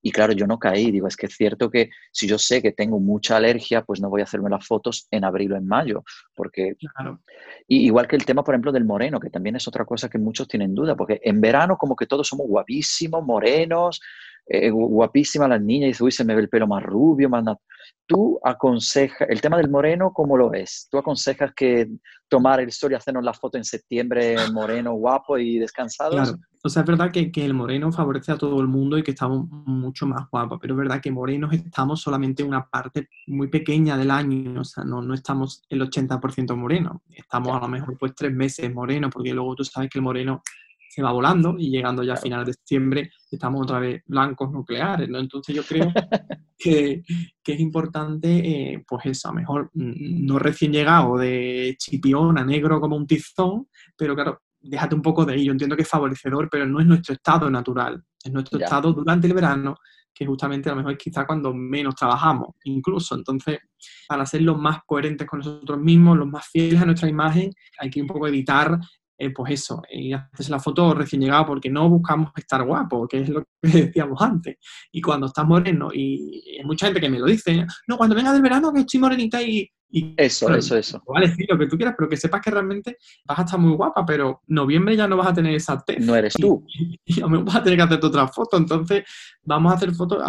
Y claro, yo no caí, digo, es que es cierto que si yo sé que tengo mucha alergia, pues no voy a hacerme las fotos en abril o en mayo, porque... Claro. Y igual que el tema, por ejemplo, del moreno, que también es otra cosa que muchos tienen duda, porque en verano como que todos somos guapísimos, morenos, eh, guapísimas las niñas, y dice, uy, se me ve el pelo más rubio, más... Tú aconsejas, el tema del moreno, ¿cómo lo ves? ¿Tú aconsejas que tomar el sol y hacernos la foto en septiembre moreno, guapo y descansado? Claro, o sea, es verdad que, que, el moreno favorece a todo el mundo y que estamos mucho más guapos, pero es verdad que morenos estamos solamente una parte muy pequeña del año, o sea, no, no estamos el 80% moreno, estamos a lo mejor pues tres meses moreno, porque luego tú sabes que el moreno se va volando y llegando ya a finales de septiembre estamos otra vez blancos nucleares, ¿no? Entonces yo creo que, que es importante, eh, pues eso, a lo mejor mm, no recién llegado de chipión a negro como un tizón, pero claro, déjate un poco de ahí. Yo entiendo que es favorecedor, pero no es nuestro estado natural, es nuestro estado durante el verano, que justamente a lo mejor es quizá cuando menos trabajamos, incluso. Entonces, para ser los más coherentes con nosotros mismos, los más fieles a nuestra imagen, hay que un poco evitar eh, pues eso, y haces la foto recién llegado porque no buscamos estar guapo, que es lo que decíamos antes. Y cuando estás moreno, y, hay mucha gente que me lo dice, no, cuando venga del verano que estoy morenita y... eso, eso, eso. Vale, sí, lo que tú quieras, pero que sepas que realmente vas a estar muy guapa, pero noviembre ya no vas a tener esa tez. No eres tú. Y, a mejor vas a tener que hacer otra foto, entonces vamos a hacer fotos,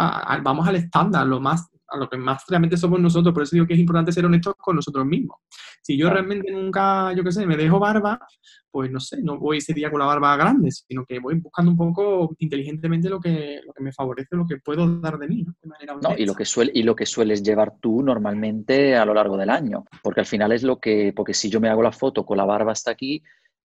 vamos al estándar, lo más a lo que más realmente somos nosotros, por eso digo que es importante ser honestos con nosotros mismos. Si yo realmente nunca, yo qué sé, me dejo barba, pues no sé, no voy ese día con la barba grande, sino que voy buscando un poco inteligentemente lo que, lo que me favorece, lo que puedo dar de mí, ¿no? De manera no, y lo, que suele, y lo que sueles llevar tú normalmente a lo largo del año, porque al final es lo que, porque si yo me hago la foto con la barba hasta aquí,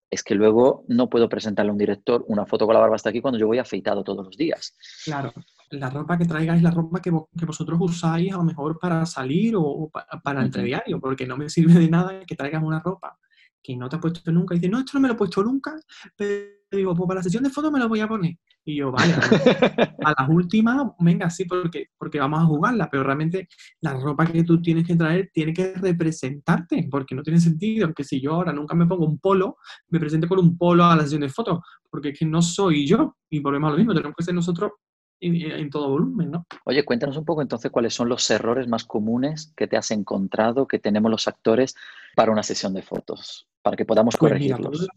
es que luego no puedo presentarle a un director una foto con la barba hasta aquí cuando yo voy afeitado todos los días. Claro, la ropa que traigáis es la ropa que, vosotros usáis a lo mejor para salir o, para, el entrediario, porque no me sirve de nada que traigas una ropa que no te has puesto nunca. Y dices, no, esto no me lo he puesto nunca, pero digo, pues para la sesión de fotos me lo voy a poner. Y yo, vale, a las últimas, venga, sí, porque, porque vamos a jugarla, pero realmente la ropa que tú tienes que traer tiene que representarte, porque no tiene sentido que si yo ahora nunca me pongo un polo, me presente con un polo a la sesión de fotos, porque es que no soy yo, y volvemos a lo mismo, tenemos que ser nosotros en, todo volumen, ¿no? Oye, cuéntanos un poco entonces cuáles son los errores más comunes que te has encontrado, que tenemos los actores para una sesión de fotos, para que podamos pues corregirlos.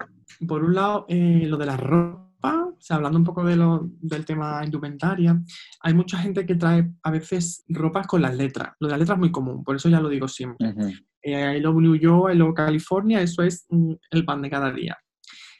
por, un lado, eh, lo de la ropa, o sea, hablando un poco de lo, del tema indumentaria, hay mucha gente que trae a veces ropas con las letras. Lo de las letras es muy común, por eso ya lo digo siempre. Uh I love New York, I love California, eso es mm, el pan de cada día.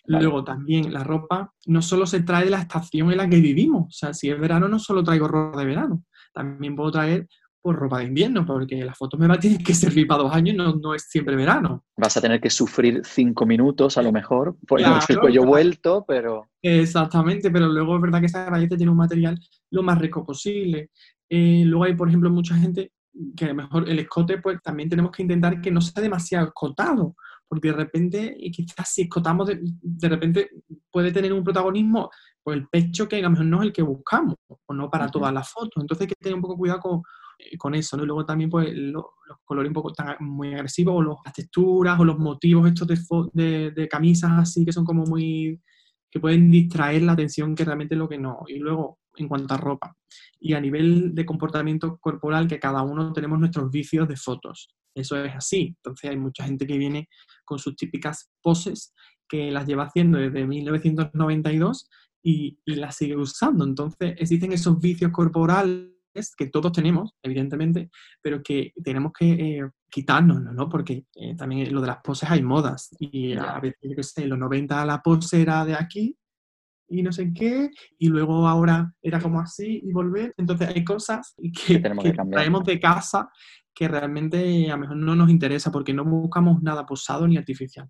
Luego también la ropa no solo se trae de la estación en la que vivimos, o sea, si es verano no solo traigo ropa de verano, también puedo traer por ropa de invierno, porque las fotos me va a tener que servir para dos años, no, no es siempre verano. Vas a tener que sufrir cinco minutos a lo mejor, por el cuello vuelto, pero... Exactamente, pero luego es verdad que esa galleta tiene un material lo más rico posible. Eh, luego hay, por ejemplo, mucha gente que a lo mejor el escote, pues también tenemos que intentar que no sea demasiado escotado, porque de repente, y quizás si escotamos, de, repente puede tener un protagonismo, pues el pecho que a lo mejor no es el que buscamos, o no para todas las fotos. Entonces hay que tener un poco cuidado con, eh, con eso, ¿no? Y luego también pues los colores un poco tan muy agresivos, o las texturas, o los motivos estos de, de, de, camisas así, que son como muy, que pueden distraer la atención que realmente es lo que no. Y luego, en cuanto a ropa, y a nivel de comportamiento corporal, que cada uno tenemos nuestros vicios de fotos. Eso es así. Entonces hay mucha gente que viene con sus típicas poses que las lleva haciendo desde 1992 y, las sigue usando. Entonces existen esos vicios corporales que todos tenemos, evidentemente, pero que tenemos que eh, quitarnos, ¿no? Porque eh, también lo de las poses hay modas. Y a veces, yo qué sé, en los 90 la pose era de aquí y no sé qué, y luego ahora era como así y volver. Entonces hay cosas que, que traemos de casa que realmente a lo mejor no nos interesa porque no buscamos nada posado ni artificial.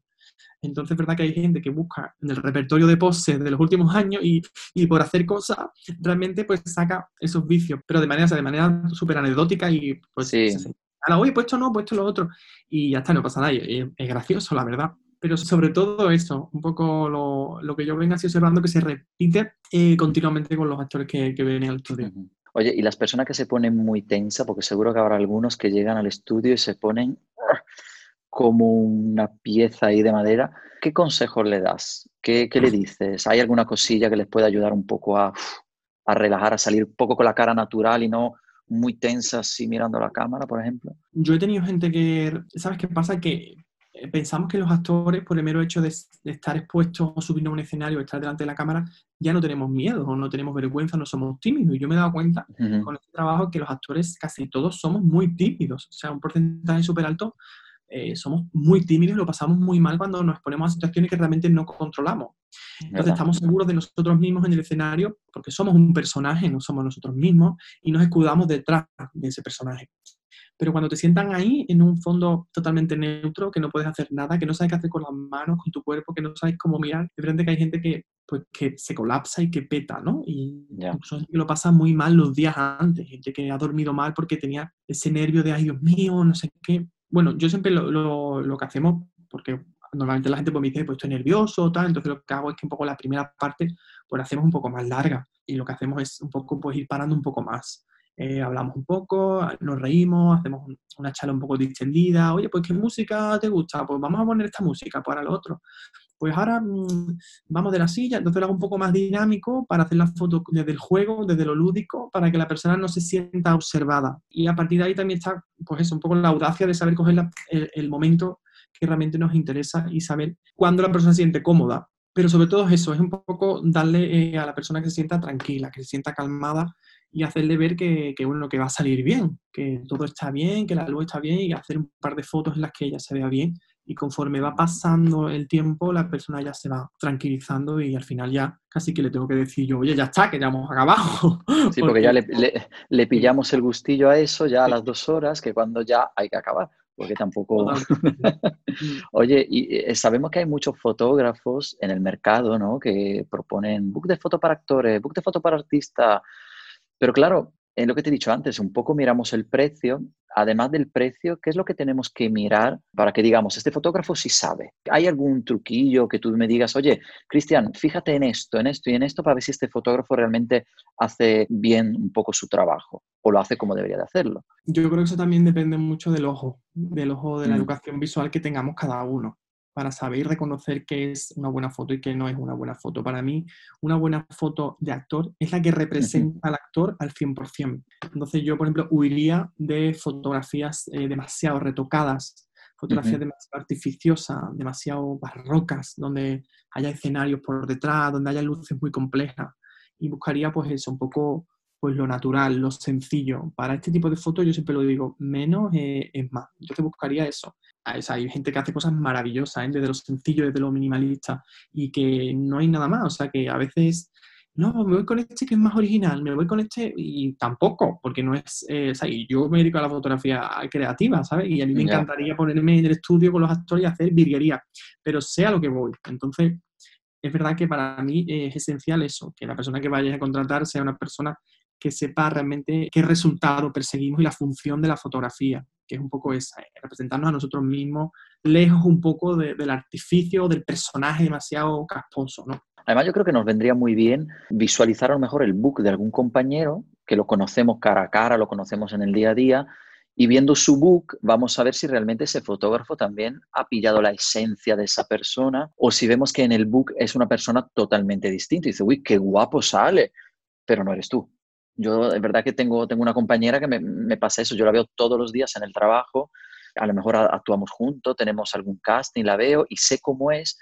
Entonces es verdad que hay gente que busca en el repertorio de poses de los últimos años y, y por hacer cosas realmente pues saca esos vicios, pero de manera, de manera súper anecdótica y pues sí. a la hoy puesto no, puesto lo otro y ya está, no pasa nada. es, gracioso, la verdad pero sobre todo eso, un poco lo, lo, que yo vengo así observando que se repite eh, continuamente con los actores que, que vienen al estudio. Oye, y las personas que se ponen muy tensa, porque seguro que habrá algunos que llegan al estudio y se ponen como una pieza ahí de madera, ¿qué consejos le das? ¿Qué, le dices? ¿Hay alguna cosilla que les pueda ayudar un poco a, a relajar, a salir un poco con la cara natural y no muy tensa así mirando la cámara, por ejemplo? Yo he tenido gente que, ¿sabes qué pasa? Que pensamos que los actores, por el mero hecho de, estar expuestos o subir a un escenario, estar delante de la cámara, ya no tenemos miedo o no tenemos vergüenza, no somos tímidos. Y yo me he dado cuenta con este trabajo que los actores casi todos somos muy tímidos, o sea, un porcentaje súper alto eh, somos muy tímidos y lo pasamos muy mal cuando nos ponemos a situaciones que realmente no controlamos. Entonces estamos seguros de nosotros mismos en el escenario porque somos un personaje, no somos nosotros mismos y nos escudamos detrás de ese personaje. Pero cuando te sientan ahí en un fondo totalmente neutro, que no puedes hacer nada, que no sabes qué hacer con las manos, con tu cuerpo, que no sabes cómo mirar, de frente que hay gente que, pues, que se colapsa y que peta, ¿no? Y gente que lo pasa muy mal los días antes, gente que ha dormido mal porque tenía ese nervio de, ay Dios mío, no sé qué, bueno, yo siempre lo, lo, que hacemos, porque normalmente la gente pues, me dice, pues estoy nervioso, tal, entonces lo que hago es que un poco la primera parte, pues la hacemos un poco más larga y lo que hacemos es un poco, pues ir parando un poco más. Eh, hablamos un poco, nos reímos, hacemos una charla un poco distendida, oye, pues ¿qué música te gusta? Pues vamos a poner esta música para lo otro pues ahora mm, vamos de la silla, entonces lo hago un poco más dinámico para hacer la foto desde el juego, desde lo lúdico, para que la persona no se sienta observada. Y a partir de ahí también está, pues eso, un poco la audacia de saber coger el, momento que realmente nos interesa y saber cuándo la persona se siente cómoda. Pero sobre todo eso, es un poco darle eh, a la persona que se sienta tranquila, que se sienta calmada y hacerle ver que, que, bueno, que va a salir bien, que todo está bien, que la luz está bien y hacer un par de fotos en las que ella se vea bien y conforme va pasando el tiempo, la persona ya se va tranquilizando y al final ya casi que le tengo que decir yo, oye, ya está, que ya hemos acabado. Sí, porque, ya le, le, pillamos el gustillo a eso ya a las dos horas, que cuando ya hay que acabar, porque tampoco... oye, y eh, sabemos que hay muchos fotógrafos en el mercado, ¿no? Que proponen book de foto para actores, book de foto para artistas, pero claro, en lo que te he dicho antes, un poco miramos el precio. Además del precio, ¿qué es lo que tenemos que mirar para que digamos, este fotógrafo sí sabe? ¿Hay algún truquillo que tú me digas, oye, Cristian, fíjate en esto, en esto y en esto para ver si este fotógrafo realmente hace bien un poco su trabajo o lo hace como debería de hacerlo? Yo creo que eso también depende mucho del ojo, del ojo de la mm. educación visual que tengamos cada uno para saber reconocer qué es una buena foto y qué no es una buena foto. Para mí, una buena foto de actor es la que representa al actor al 100%. Entonces yo, por ejemplo, huiría de fotografías eh, demasiado retocadas, fotografías demasiado artificiosas, demasiado barrocas, donde haya escenarios por detrás, donde haya luces muy complejas. Y buscaría pues eso, un poco pues lo natural, lo sencillo. Para este tipo de fotos yo siempre lo digo, menos es más. Entonces buscaría eso. Ah, hay gente que hace cosas maravillosas, ¿eh? desde lo sencillo, desde lo minimalista, y que no hay nada más. O sea que a veces, no, me voy con este que es más original, me voy con este y tampoco, porque no es, eh, o sea, yo me dedico a la fotografía creativa, ¿sabes? Y a mí me encantaría ponerme en el estudio con los actores y hacer virguería, pero sea lo que voy. Entonces, es verdad que para mí es esencial eso, que la persona que vayas a contratar sea una persona que sepa realmente qué resultado perseguimos y la función de la fotografía, que es un poco esa, eh, representarnos a nosotros mismos, lejos un poco del artificio, del personaje demasiado casposo, ¿no? Además, yo creo que nos vendría muy bien visualizar a lo mejor el book de algún compañero, que lo conocemos cara a cara, lo conocemos en el día a día, y viendo su book vamos a ver si realmente ese fotógrafo también ha pillado la esencia de esa persona o si vemos que en el book es una persona totalmente distinta y dice, uy, qué guapo sale, pero no eres tú. Yo es verdad que tengo, tengo una compañera que me, me, pasa eso, yo la veo todos los días en el trabajo, a lo mejor actuamos juntos, tenemos algún casting, la veo y sé cómo es.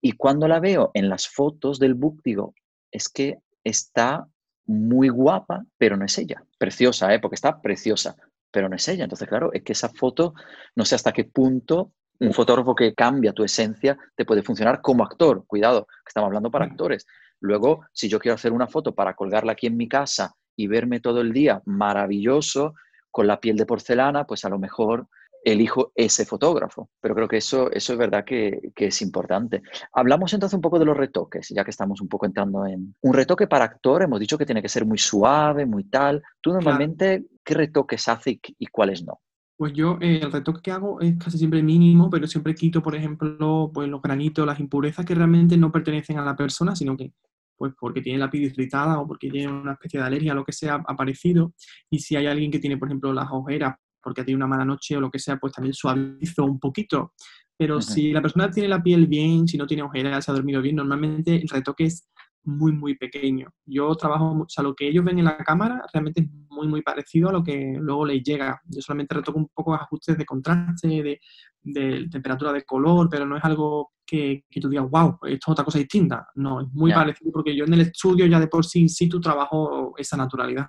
Y cuando la veo en las fotos del book, digo, es que está muy guapa, pero no es ella. Preciosa, ¿eh? porque está preciosa, pero no es ella. Entonces, claro, es que esa foto, no sé hasta qué punto un fotógrafo que cambia tu esencia te puede funcionar como actor. Cuidado, que estamos hablando para actores. Luego, si yo quiero hacer una foto para colgarla aquí en mi casa y verme todo el día maravilloso con la piel de porcelana, pues a lo mejor elijo ese fotógrafo. Pero creo que eso, eso es verdad que, es importante. Hablamos entonces un poco de los retoques, ya que estamos un poco entrando en... Un retoque para actor, hemos dicho que tiene que ser muy suave, muy tal. ¿Tú normalmente qué retoques haces y, cuáles no? Pues yo eh, el retoque que hago es casi siempre mínimo, pero siempre quito, por ejemplo, pues los granitos, las impurezas que realmente no pertenecen a la persona, sino que pues porque tiene la piel irritada o porque tiene una especie de alergia lo que sea aparecido. Y si hay alguien que tiene, por ejemplo, las ojeras porque tiene una mala noche o lo que sea, pues también suavizo un poquito. Pero si la persona tiene la piel bien, si no tiene ojeras, se ha dormido bien, normalmente el retoque es muy, muy pequeño. Yo trabajo, o sea, lo que ellos ven en la cámara realmente es muy, muy parecido a lo que luego les llega. Yo solamente retoco un poco ajustes de contraste, de, de temperatura de color, pero no es algo que, que, tú digas, wow, esto es otra cosa distinta. No, es muy parecido porque yo en el estudio ya de por sí in situ trabajo esa naturalidad.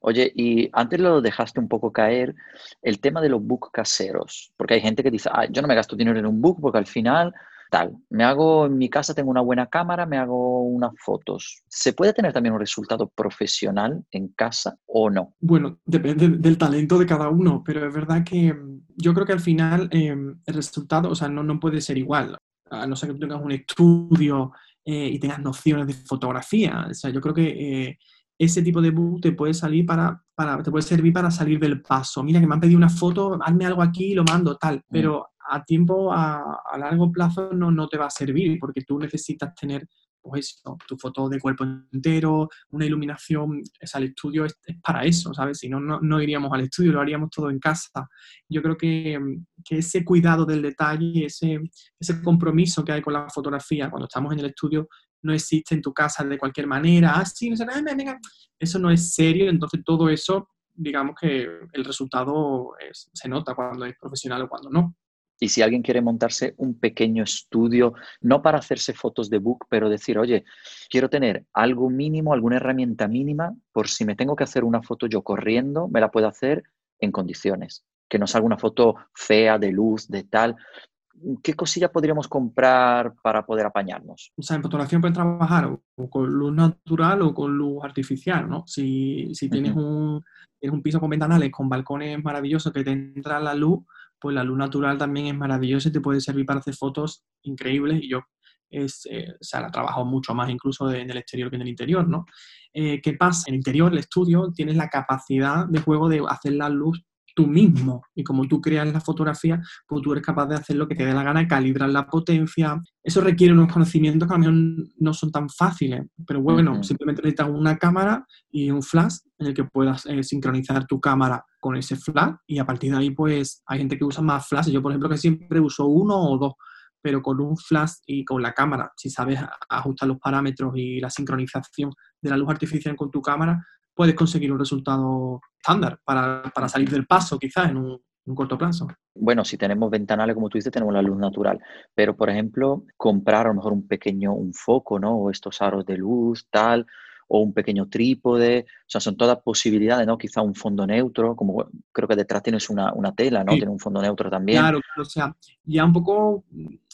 Oye, y antes lo dejaste un poco caer, el tema de los book caseros, porque hay gente que dice, ah, yo no me gasto dinero en un book porque al final tal. Me hago en mi casa, tengo una buena cámara, me hago unas fotos. ¿Se puede tener también un resultado profesional en casa o no? Bueno, depende del talento de cada uno, pero es verdad que mm, yo creo que al final em, el resultado, o sea, no, no puede ser igual. A no ser que tengas un estudio eh, y tengas nociones de fotografía. O sea, yo creo que eh, ese tipo de book te puede salir para, para, te puede servir para salir del paso. Mira que me han pedido una foto, hazme algo aquí y lo mando, tal. Mm. Pero a tiempo, a, largo plazo, no, no te va a servir porque tú necesitas tener pues tu foto de cuerpo entero, una iluminación, es el estudio es, para eso, ¿sabes? Si no, no, iríamos al estudio, lo haríamos todo en casa. Yo creo que, ese cuidado del detalle, ese, ese compromiso que hay con la fotografía cuando estamos en el estudio, no existe en tu casa de cualquier manera. Ah, sí, eso no es serio, entonces todo eso, digamos que el resultado se nota cuando es profesional o cuando no. Y si alguien quiere montarse un pequeño estudio, no para hacerse fotos de book, pero decir, oye, quiero tener algo mínimo, alguna herramienta mínima, por si me tengo que hacer una foto yo corriendo, me la puedo hacer en condiciones. Que no salga una foto fea, de luz, de tal. ¿Qué cosilla podríamos comprar para poder apañarnos? O sea, en fotografía puedes trabajar o con luz natural o con luz artificial, ¿no? Si, tienes, un, tienes un piso con ventanales, con balcones maravillosos que te entra la luz, pues la luz natural también es maravillosa y te puede servir para hacer fotos increíbles. Y yo es, eh, o sea, la trabajo mucho más incluso en el exterior que en el interior, ¿no? Eh, ¿Qué pasa? En el interior, el estudio, tienes la capacidad de juego de hacer la luz tú mismo. Y como tú creas la fotografía, pues tú eres capaz de hacer lo que te dé la gana, calibrar la potencia. Eso requiere unos conocimientos que a lo mejor no son tan fáciles. Pero bueno, simplemente necesitas una cámara y un flash en el que puedas eh, sincronizar tu cámara con ese flash. Y a partir de ahí, pues hay gente que usa más flash. Yo, por ejemplo, que siempre uso uno o dos pero con un flash y con la cámara, si sabes ajustar los parámetros y la sincronización de la luz artificial con tu cámara, puedes conseguir un resultado estándar para, salir del paso, quizás en un, corto plazo. Bueno, si tenemos ventanales, como tú dices, tenemos la luz natural, pero por ejemplo, comprar a lo mejor un pequeño, un foco, ¿no? O estos aros de luz, tal, o un pequeño trípode, o sea, son todas posibilidades, ¿no? Quizá un fondo neutro, como creo que detrás tienes una, tela, ¿no? Tiene un fondo neutro también. Claro, o sea, ya un poco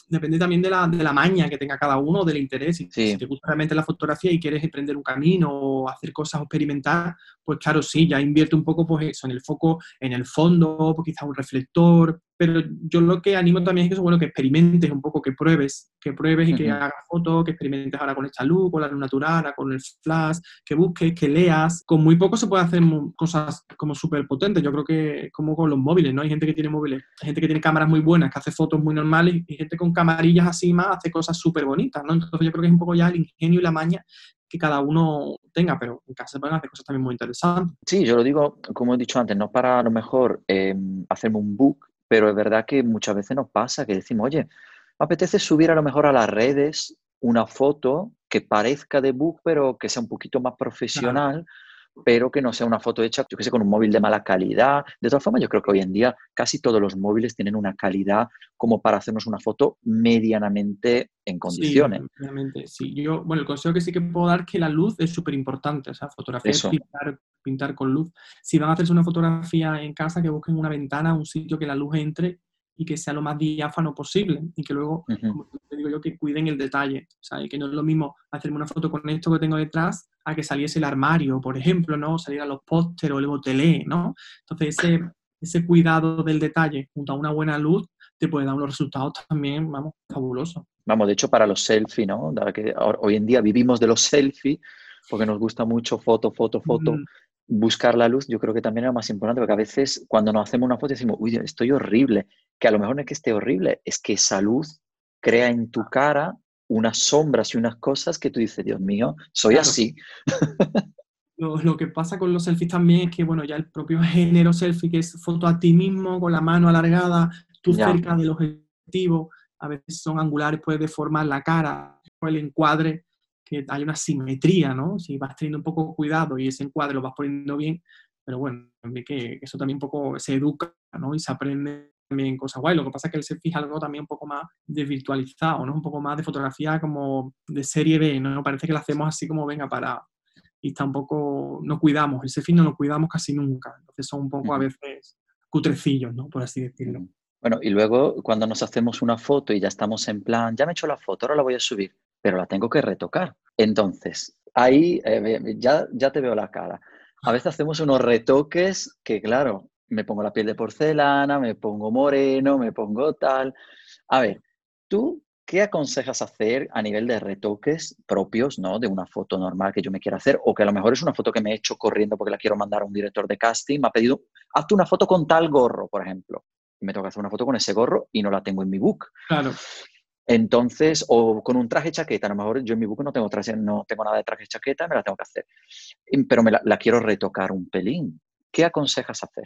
depende también de la, de la maña que tenga cada uno, del interés. Si, te gusta realmente la fotografía y quieres emprender un camino o hacer cosas o experimentar, pues claro, sí, ya invierte un poco pues eso, en el foco, en el fondo, pues quizás un reflector, pero yo lo que animo también es que, bueno, que experimentes un poco, que pruebes, que pruebes y que hagas fotos, que experimentes ahora con esta luz, con la luz natural, con el flash, que busques, que leas. Con muy poco se puede hacer cosas como súper potentes. Yo creo que como con los móviles, ¿no? Hay gente que tiene móviles, hay gente que tiene cámaras muy buenas, que hace fotos muy normales, y gente con camarillas así más hace cosas súper bonitas, ¿no? Entonces yo creo que es un poco ya el ingenio y la maña que cada uno tenga, pero en casa se pueden hacer cosas también muy interesantes. Sí, yo lo digo, como he dicho antes, no para a lo mejor eh, hacerme un book pero es verdad que muchas veces nos pasa que decimos, oye, me apetece subir a lo mejor a las redes una foto que parezca de book, pero que sea un poquito más profesional pero que no sea una foto hecha, yo que sé, con un móvil de mala calidad. De todas formas, yo creo que hoy en día casi todos los móviles tienen una calidad como para hacernos una foto medianamente en condiciones. Sí, medianamente, sí. Yo, bueno, el consejo que sí que puedo dar es que la luz es súper importante, o sea, fotografía es pintar, pintar con luz. Si van a hacerse una fotografía en casa, que busquen una ventana, un sitio que la luz entre y que sea lo más diáfano posible y que luego, como te digo yo, que cuiden el detalle, o sea, y que no es lo mismo hacerme una foto con esto que tengo detrás a que saliese el armario, por ejemplo, ¿no? Salir a los pósteres o el botelé, ¿no? Entonces, ese, ese cuidado del detalle junto a una buena luz te puede dar unos resultados también, vamos, fabulosos. Vamos, de hecho, para los selfies, ¿no? que hoy en día vivimos de los selfies, porque nos gusta mucho foto, foto, foto. Buscar la luz, yo creo que también es lo más importante, porque a veces cuando nos hacemos una foto decimos, uy, estoy horrible, que a lo mejor no es que esté horrible, es que esa luz crea en tu cara unas sombras y unas cosas que tú dices, Dios mío, soy así. Lo, que pasa con los selfies también es que, bueno, ya el propio género selfie, que es foto a ti mismo, con la mano alargada, tú cerca del objetivo, a veces son angulares, puedes deformar la cara, el encuadre, que hay una simetría, ¿no? Si vas teniendo un poco cuidado y ese encuadre lo vas poniendo bien, pero bueno, que eso también un poco se educa, ¿no? Y se aprende también cosas guay. Lo que pasa es que el selfie es algo también un poco más desvirtualizado, ¿no? Un poco más de fotografía como de serie B, ¿no? Parece que lo hacemos así como venga para... Y tampoco, no cuidamos, el selfie no lo cuidamos casi nunca. Entonces son un poco a veces cutrecillos, ¿no? Por así decirlo. Bueno, y luego cuando nos hacemos una foto y ya estamos en plan, ya me he hecho la foto, ahora la voy a subir, pero la tengo que retocar. Entonces, ahí eh, ya, ya te veo la cara. A veces hacemos unos retoques que, claro, me pongo la piel de porcelana, me pongo moreno, me pongo tal. A ver, ¿tú qué aconsejas hacer a nivel de retoques propios, ¿no? De una foto normal que yo me quiera hacer, o que a lo mejor es una foto que me he hecho corriendo porque la quiero mandar a un director de casting, me ha pedido, hazte una foto con tal gorro, por ejemplo. Me toca hacer una foto con ese gorro y no la tengo en mi book. Claro. Entonces, o con un traje chaqueta, a lo mejor yo en mi book no tengo traje, no tengo nada de traje chaqueta, me la tengo que hacer. Pero me la quiero retocar un pelín. ¿Qué aconsejas hacer?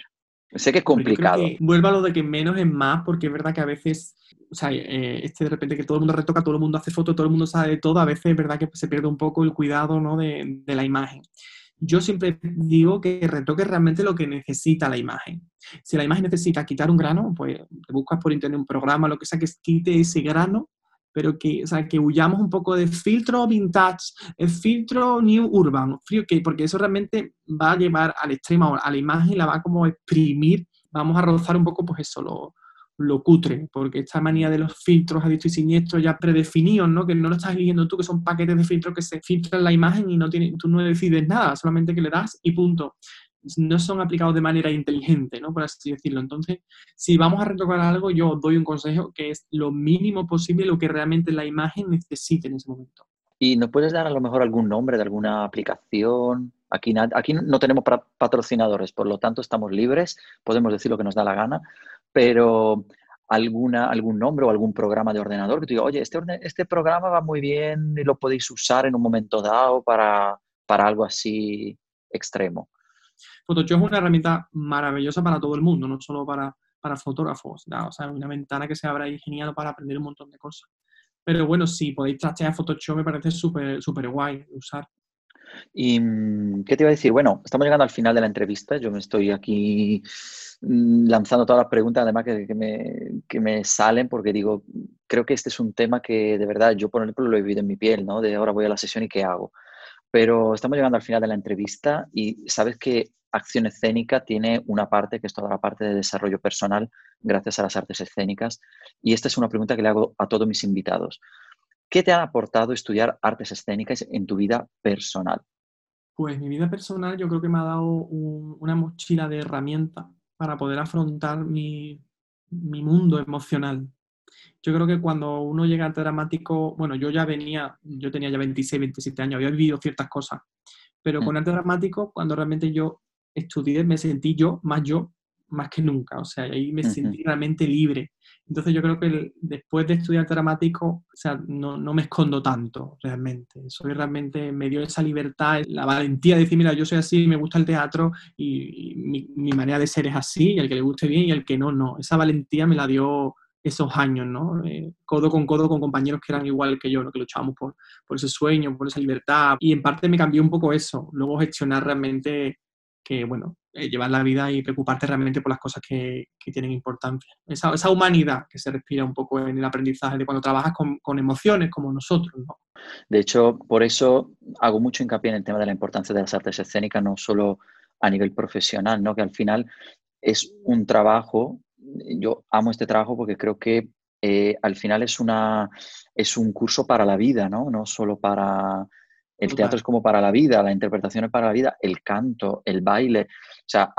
Sé que es complicado. vuelva a lo de que menos es más, porque es verdad que a veces, o sea, eh, este de repente que todo el mundo retoca, todo el mundo hace fotos, todo el mundo sabe de todo, a veces es verdad que se pierde un poco el cuidado ¿no? de, de la imagen. Yo siempre digo que retoque realmente lo que necesita la imagen. Si la imagen necesita quitar un grano, pues te buscas por internet un programa, lo que sea, que quite ese grano pero que, o sea, que huyamos un poco de filtro vintage, el filtro new urban, porque eso realmente va a llevar al extremo, a la imagen, la va a como exprimir, vamos a rozar un poco pues eso, lo, lo cutre, porque esta manía de los filtros a dicho y siniestro ya predefinidos, ¿no? que no lo estás eligiendo tú, que son paquetes de filtros que se filtran la imagen y no tiene, tú no decides nada, solamente que le das y punto no son aplicados de manera inteligente, ¿no? Por así decirlo. Entonces, si vamos a retocar algo, yo doy un consejo que es lo mínimo posible lo que realmente la imagen necesite en ese momento. ¿Y nos puedes dar a lo mejor algún nombre de alguna aplicación? Aquí, aquí no tenemos patrocinadores, por lo tanto estamos libres, podemos decir lo que nos da la gana, pero alguna, algún nombre o algún programa de ordenador que te diga, oye, este, este programa va muy bien y lo podéis usar en un momento dado para, para algo así extremo. Photoshop es una herramienta maravillosa para todo el mundo, no solo para, para fotógrafos. O sea, una ventana que se abra ahí genial para aprender un montón de cosas. Pero bueno, si podéis trastear Photoshop me parece súper súper guay usar. ¿Y mm, qué te iba a decir? Bueno, estamos llegando al final de la entrevista. Yo me estoy aquí mm, lanzando todas las preguntas, además que, me, que, me, salen, porque digo, creo que este es un tema que de verdad yo, por ejemplo, lo he vivido en mi piel, ¿no? De ahora voy a la sesión y qué hago. Pero estamos llegando al final de la entrevista y sabes que acción escénica tiene una parte que es toda la parte de desarrollo personal gracias a las artes escénicas. Y esta es una pregunta que le hago a todos mis invitados. ¿Qué te ha aportado estudiar artes escénicas en tu vida personal? Pues mi vida personal yo creo que me ha dado una mochila de herramientas para poder afrontar mi, mi mundo emocional, yo creo que cuando uno llega al dramático, bueno, yo ya venía, yo tenía ya 26, 27 años, había vivido ciertas cosas, pero mm. con arte dramático, cuando realmente yo estudié, me sentí yo, más yo, más que nunca, o sea, ahí me sentí realmente libre. Entonces yo creo que después de estudiar dramático, o sea, no, no, me escondo tanto realmente. Soy realmente, me dio esa libertad, la valentía de decir, mira, yo soy así, me gusta el teatro y, mi, mi, manera de ser es así, y al que le guste bien y al que no, no. Esa valentía me la dio esos años, ¿no? Eh, codo con codo con compañeros que eran igual que yo, ¿no? que luchábamos por, por ese sueño, por esa libertad. Y en parte me cambió un poco eso. Luego gestionar realmente que, bueno, eh, llevar la vida y preocuparte realmente por las cosas que, que tienen importancia. Esa, esa, humanidad que se respira un poco en el aprendizaje de cuando trabajas con, con emociones como nosotros, ¿no? De hecho, por eso hago mucho hincapié en el tema de la importancia de las artes escénicas, no solo a nivel profesional, ¿no? Que al final es un trabajo yo amo este trabajo porque creo que eh, al final es, una, es un curso para la vida, ¿no? No solo para... El teatro es como para la vida, la interpretación es para la vida, el canto, el baile. O sea,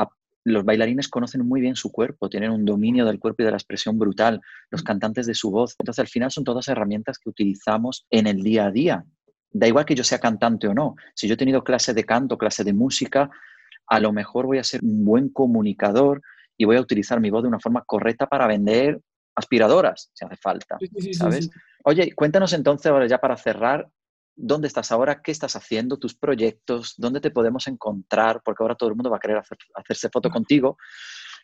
los bailarines conocen muy bien su cuerpo, tienen un dominio del cuerpo y de la expresión brutal, los cantantes de su voz. Entonces, al final son todas herramientas que utilizamos en el día a día. Da igual que yo sea cantante o no. Si yo he tenido clase de canto, clase de música, a lo mejor voy a ser un buen comunicador, voy a utilizar mi voz de una forma correcta para vender aspiradoras, si hace falta, ¿sabes? Oye, cuéntanos entonces ahora ya para cerrar, ¿dónde estás ahora? ¿Qué estás haciendo? ¿Tus proyectos? ¿Dónde te podemos encontrar? Porque ahora todo el mundo va a querer hacerse foto contigo.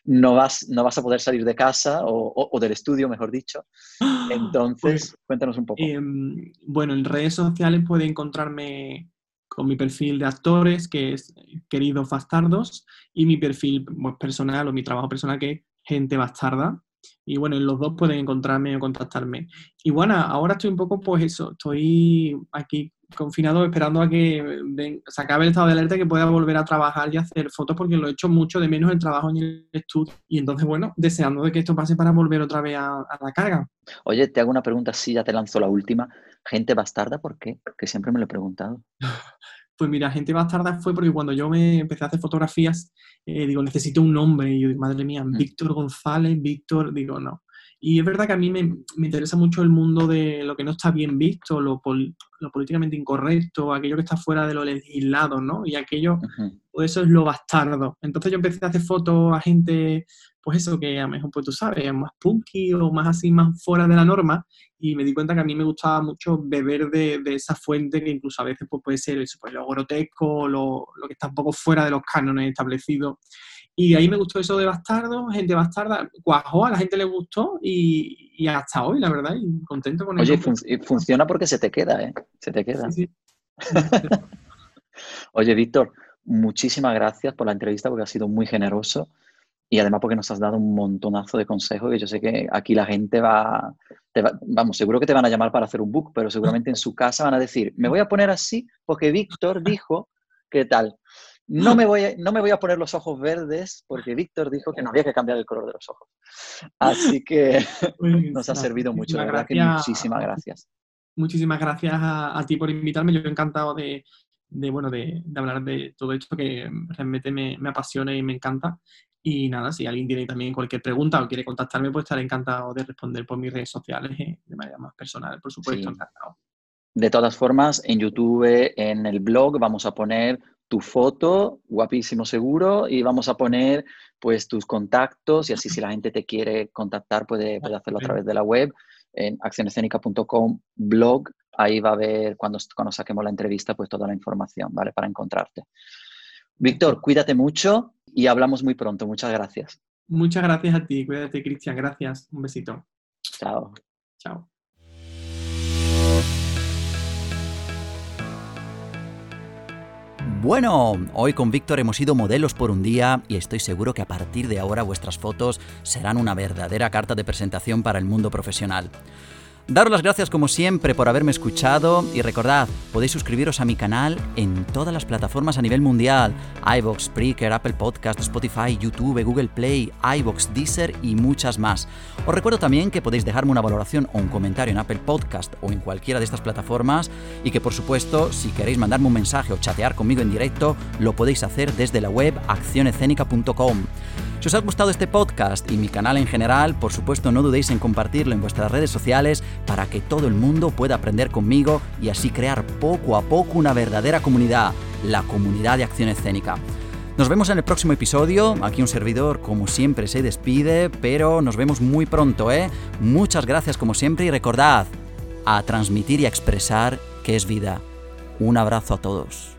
No vas, no vas a poder salir de casa o, del estudio, mejor dicho. Entonces, pues, cuéntanos un poco. Em, bueno, en redes sociales puede encontrarme con mi perfil de actores, que es Queridos Bastardos, y mi perfil pues, personal o mi trabajo personal, que es Gente Bastarda. Y bueno, en los dos pueden encontrarme o contactarme. Y bueno, ahora estoy un poco, pues eso, estoy aquí confinado esperando a que se acabe el estado de alerta y que pueda volver a trabajar y hacer fotos porque lo he hecho mucho de menos el trabajo en el estudio. Y entonces, bueno, deseando de que esto pase para volver otra vez a, la carga. Oye, te hago una pregunta, sí, ya te lanzo la última. ¿Gente bastarda por qué? Que siempre me lo he preguntado. Pues mira, gente bastarda fue porque cuando yo me empecé a hacer fotografías, eh, digo, necesito un nombre. Y yo digo, madre mía, mm. Víctor González, Víctor, digo, no. Y es verdad que a mí me, me, interesa mucho el mundo de lo que no está bien visto, lo, lo políticamente incorrecto, aquello que está fuera de lo legislado, ¿no? Y aquello, pues eso es lo bastardo. Entonces yo empecé a hacer fotos a gente, pues eso, que a lo mejor, pues tú sabes, más punky o más así, más fuera de la norma, y me di cuenta que a mí me gustaba mucho beber de, de esa fuente que incluso a veces pues, puede ser eso, pues, lo grotesco, lo, lo que está un poco fuera de los cánones establecidos. Y ahí me gustó eso de bastardo, gente bastarda, cuajó, a la gente le gustó y, hasta hoy, la verdad, y contento con eso. Oye, funciona porque se te queda, ¿eh? Se te queda. Oye, Víctor, muchísimas gracias por la entrevista porque ha sido muy generoso y además porque nos has dado un montonazo de consejos y yo sé que aquí la gente va, vamos, seguro que te van a llamar para hacer un book, pero seguramente en su casa van a decir, me voy a poner así porque Víctor dijo que tal. No me, voy a, no me voy a poner los ojos verdes porque Víctor dijo que no había que cambiar el color de los ojos. Así que nos ha servido mucho. La verdad que muchísimas gracias. Muchísimas gracias a, ti por invitarme. Yo he encantado de, bueno, de, hablar de todo esto que realmente me, apasiona y me encanta. Y nada, si alguien tiene también cualquier pregunta o quiere contactarme, pues estaré encantado de responder por mis redes sociales eh, de manera más personal, por supuesto, encantado. De todas formas, en YouTube, en el blog, vamos a poner tu foto, guapísimo seguro, y vamos a poner pues tus contactos y así si la gente te quiere contactar puede, puede hacerlo a través de la web en accionescénica.com blog, ahí va a ver cuando, cuando saquemos la entrevista pues toda la información, ¿vale? Para encontrarte. Víctor, cuídate mucho y hablamos muy pronto. Muchas gracias. Muchas gracias a ti. Cuídate, Cristian. Gracias. Un besito. Chao. Chao. Bueno, hoy con Víctor hemos sido modelos por un día y estoy seguro que a partir de ahora vuestras fotos serán una verdadera carta de presentación para el mundo profesional. Daros las gracias como siempre por haberme escuchado y recordad, podéis suscribiros a mi canal en todas las plataformas a nivel mundial, iVoox, Spreaker, Apple Podcast, Spotify, YouTube, Google Play, iVoox, Deezer y muchas más. Os recuerdo también que podéis dejarme una valoración o un comentario en Apple Podcast o en cualquiera de estas plataformas y que por supuesto, si queréis mandarme un mensaje o chatear conmigo en directo, lo podéis hacer desde la web accionescénica.com. Si os ha gustado este podcast y mi canal en general, por supuesto no dudéis en compartirlo en vuestras redes sociales para que todo el mundo pueda aprender conmigo y así crear poco a poco una verdadera comunidad, la comunidad de acción escénica. Nos vemos en el próximo episodio. Aquí un servidor, como siempre, se despide, pero nos vemos muy pronto, ¿eh? Muchas gracias como siempre y recordad, a transmitir y a expresar que es vida. Un abrazo a todos.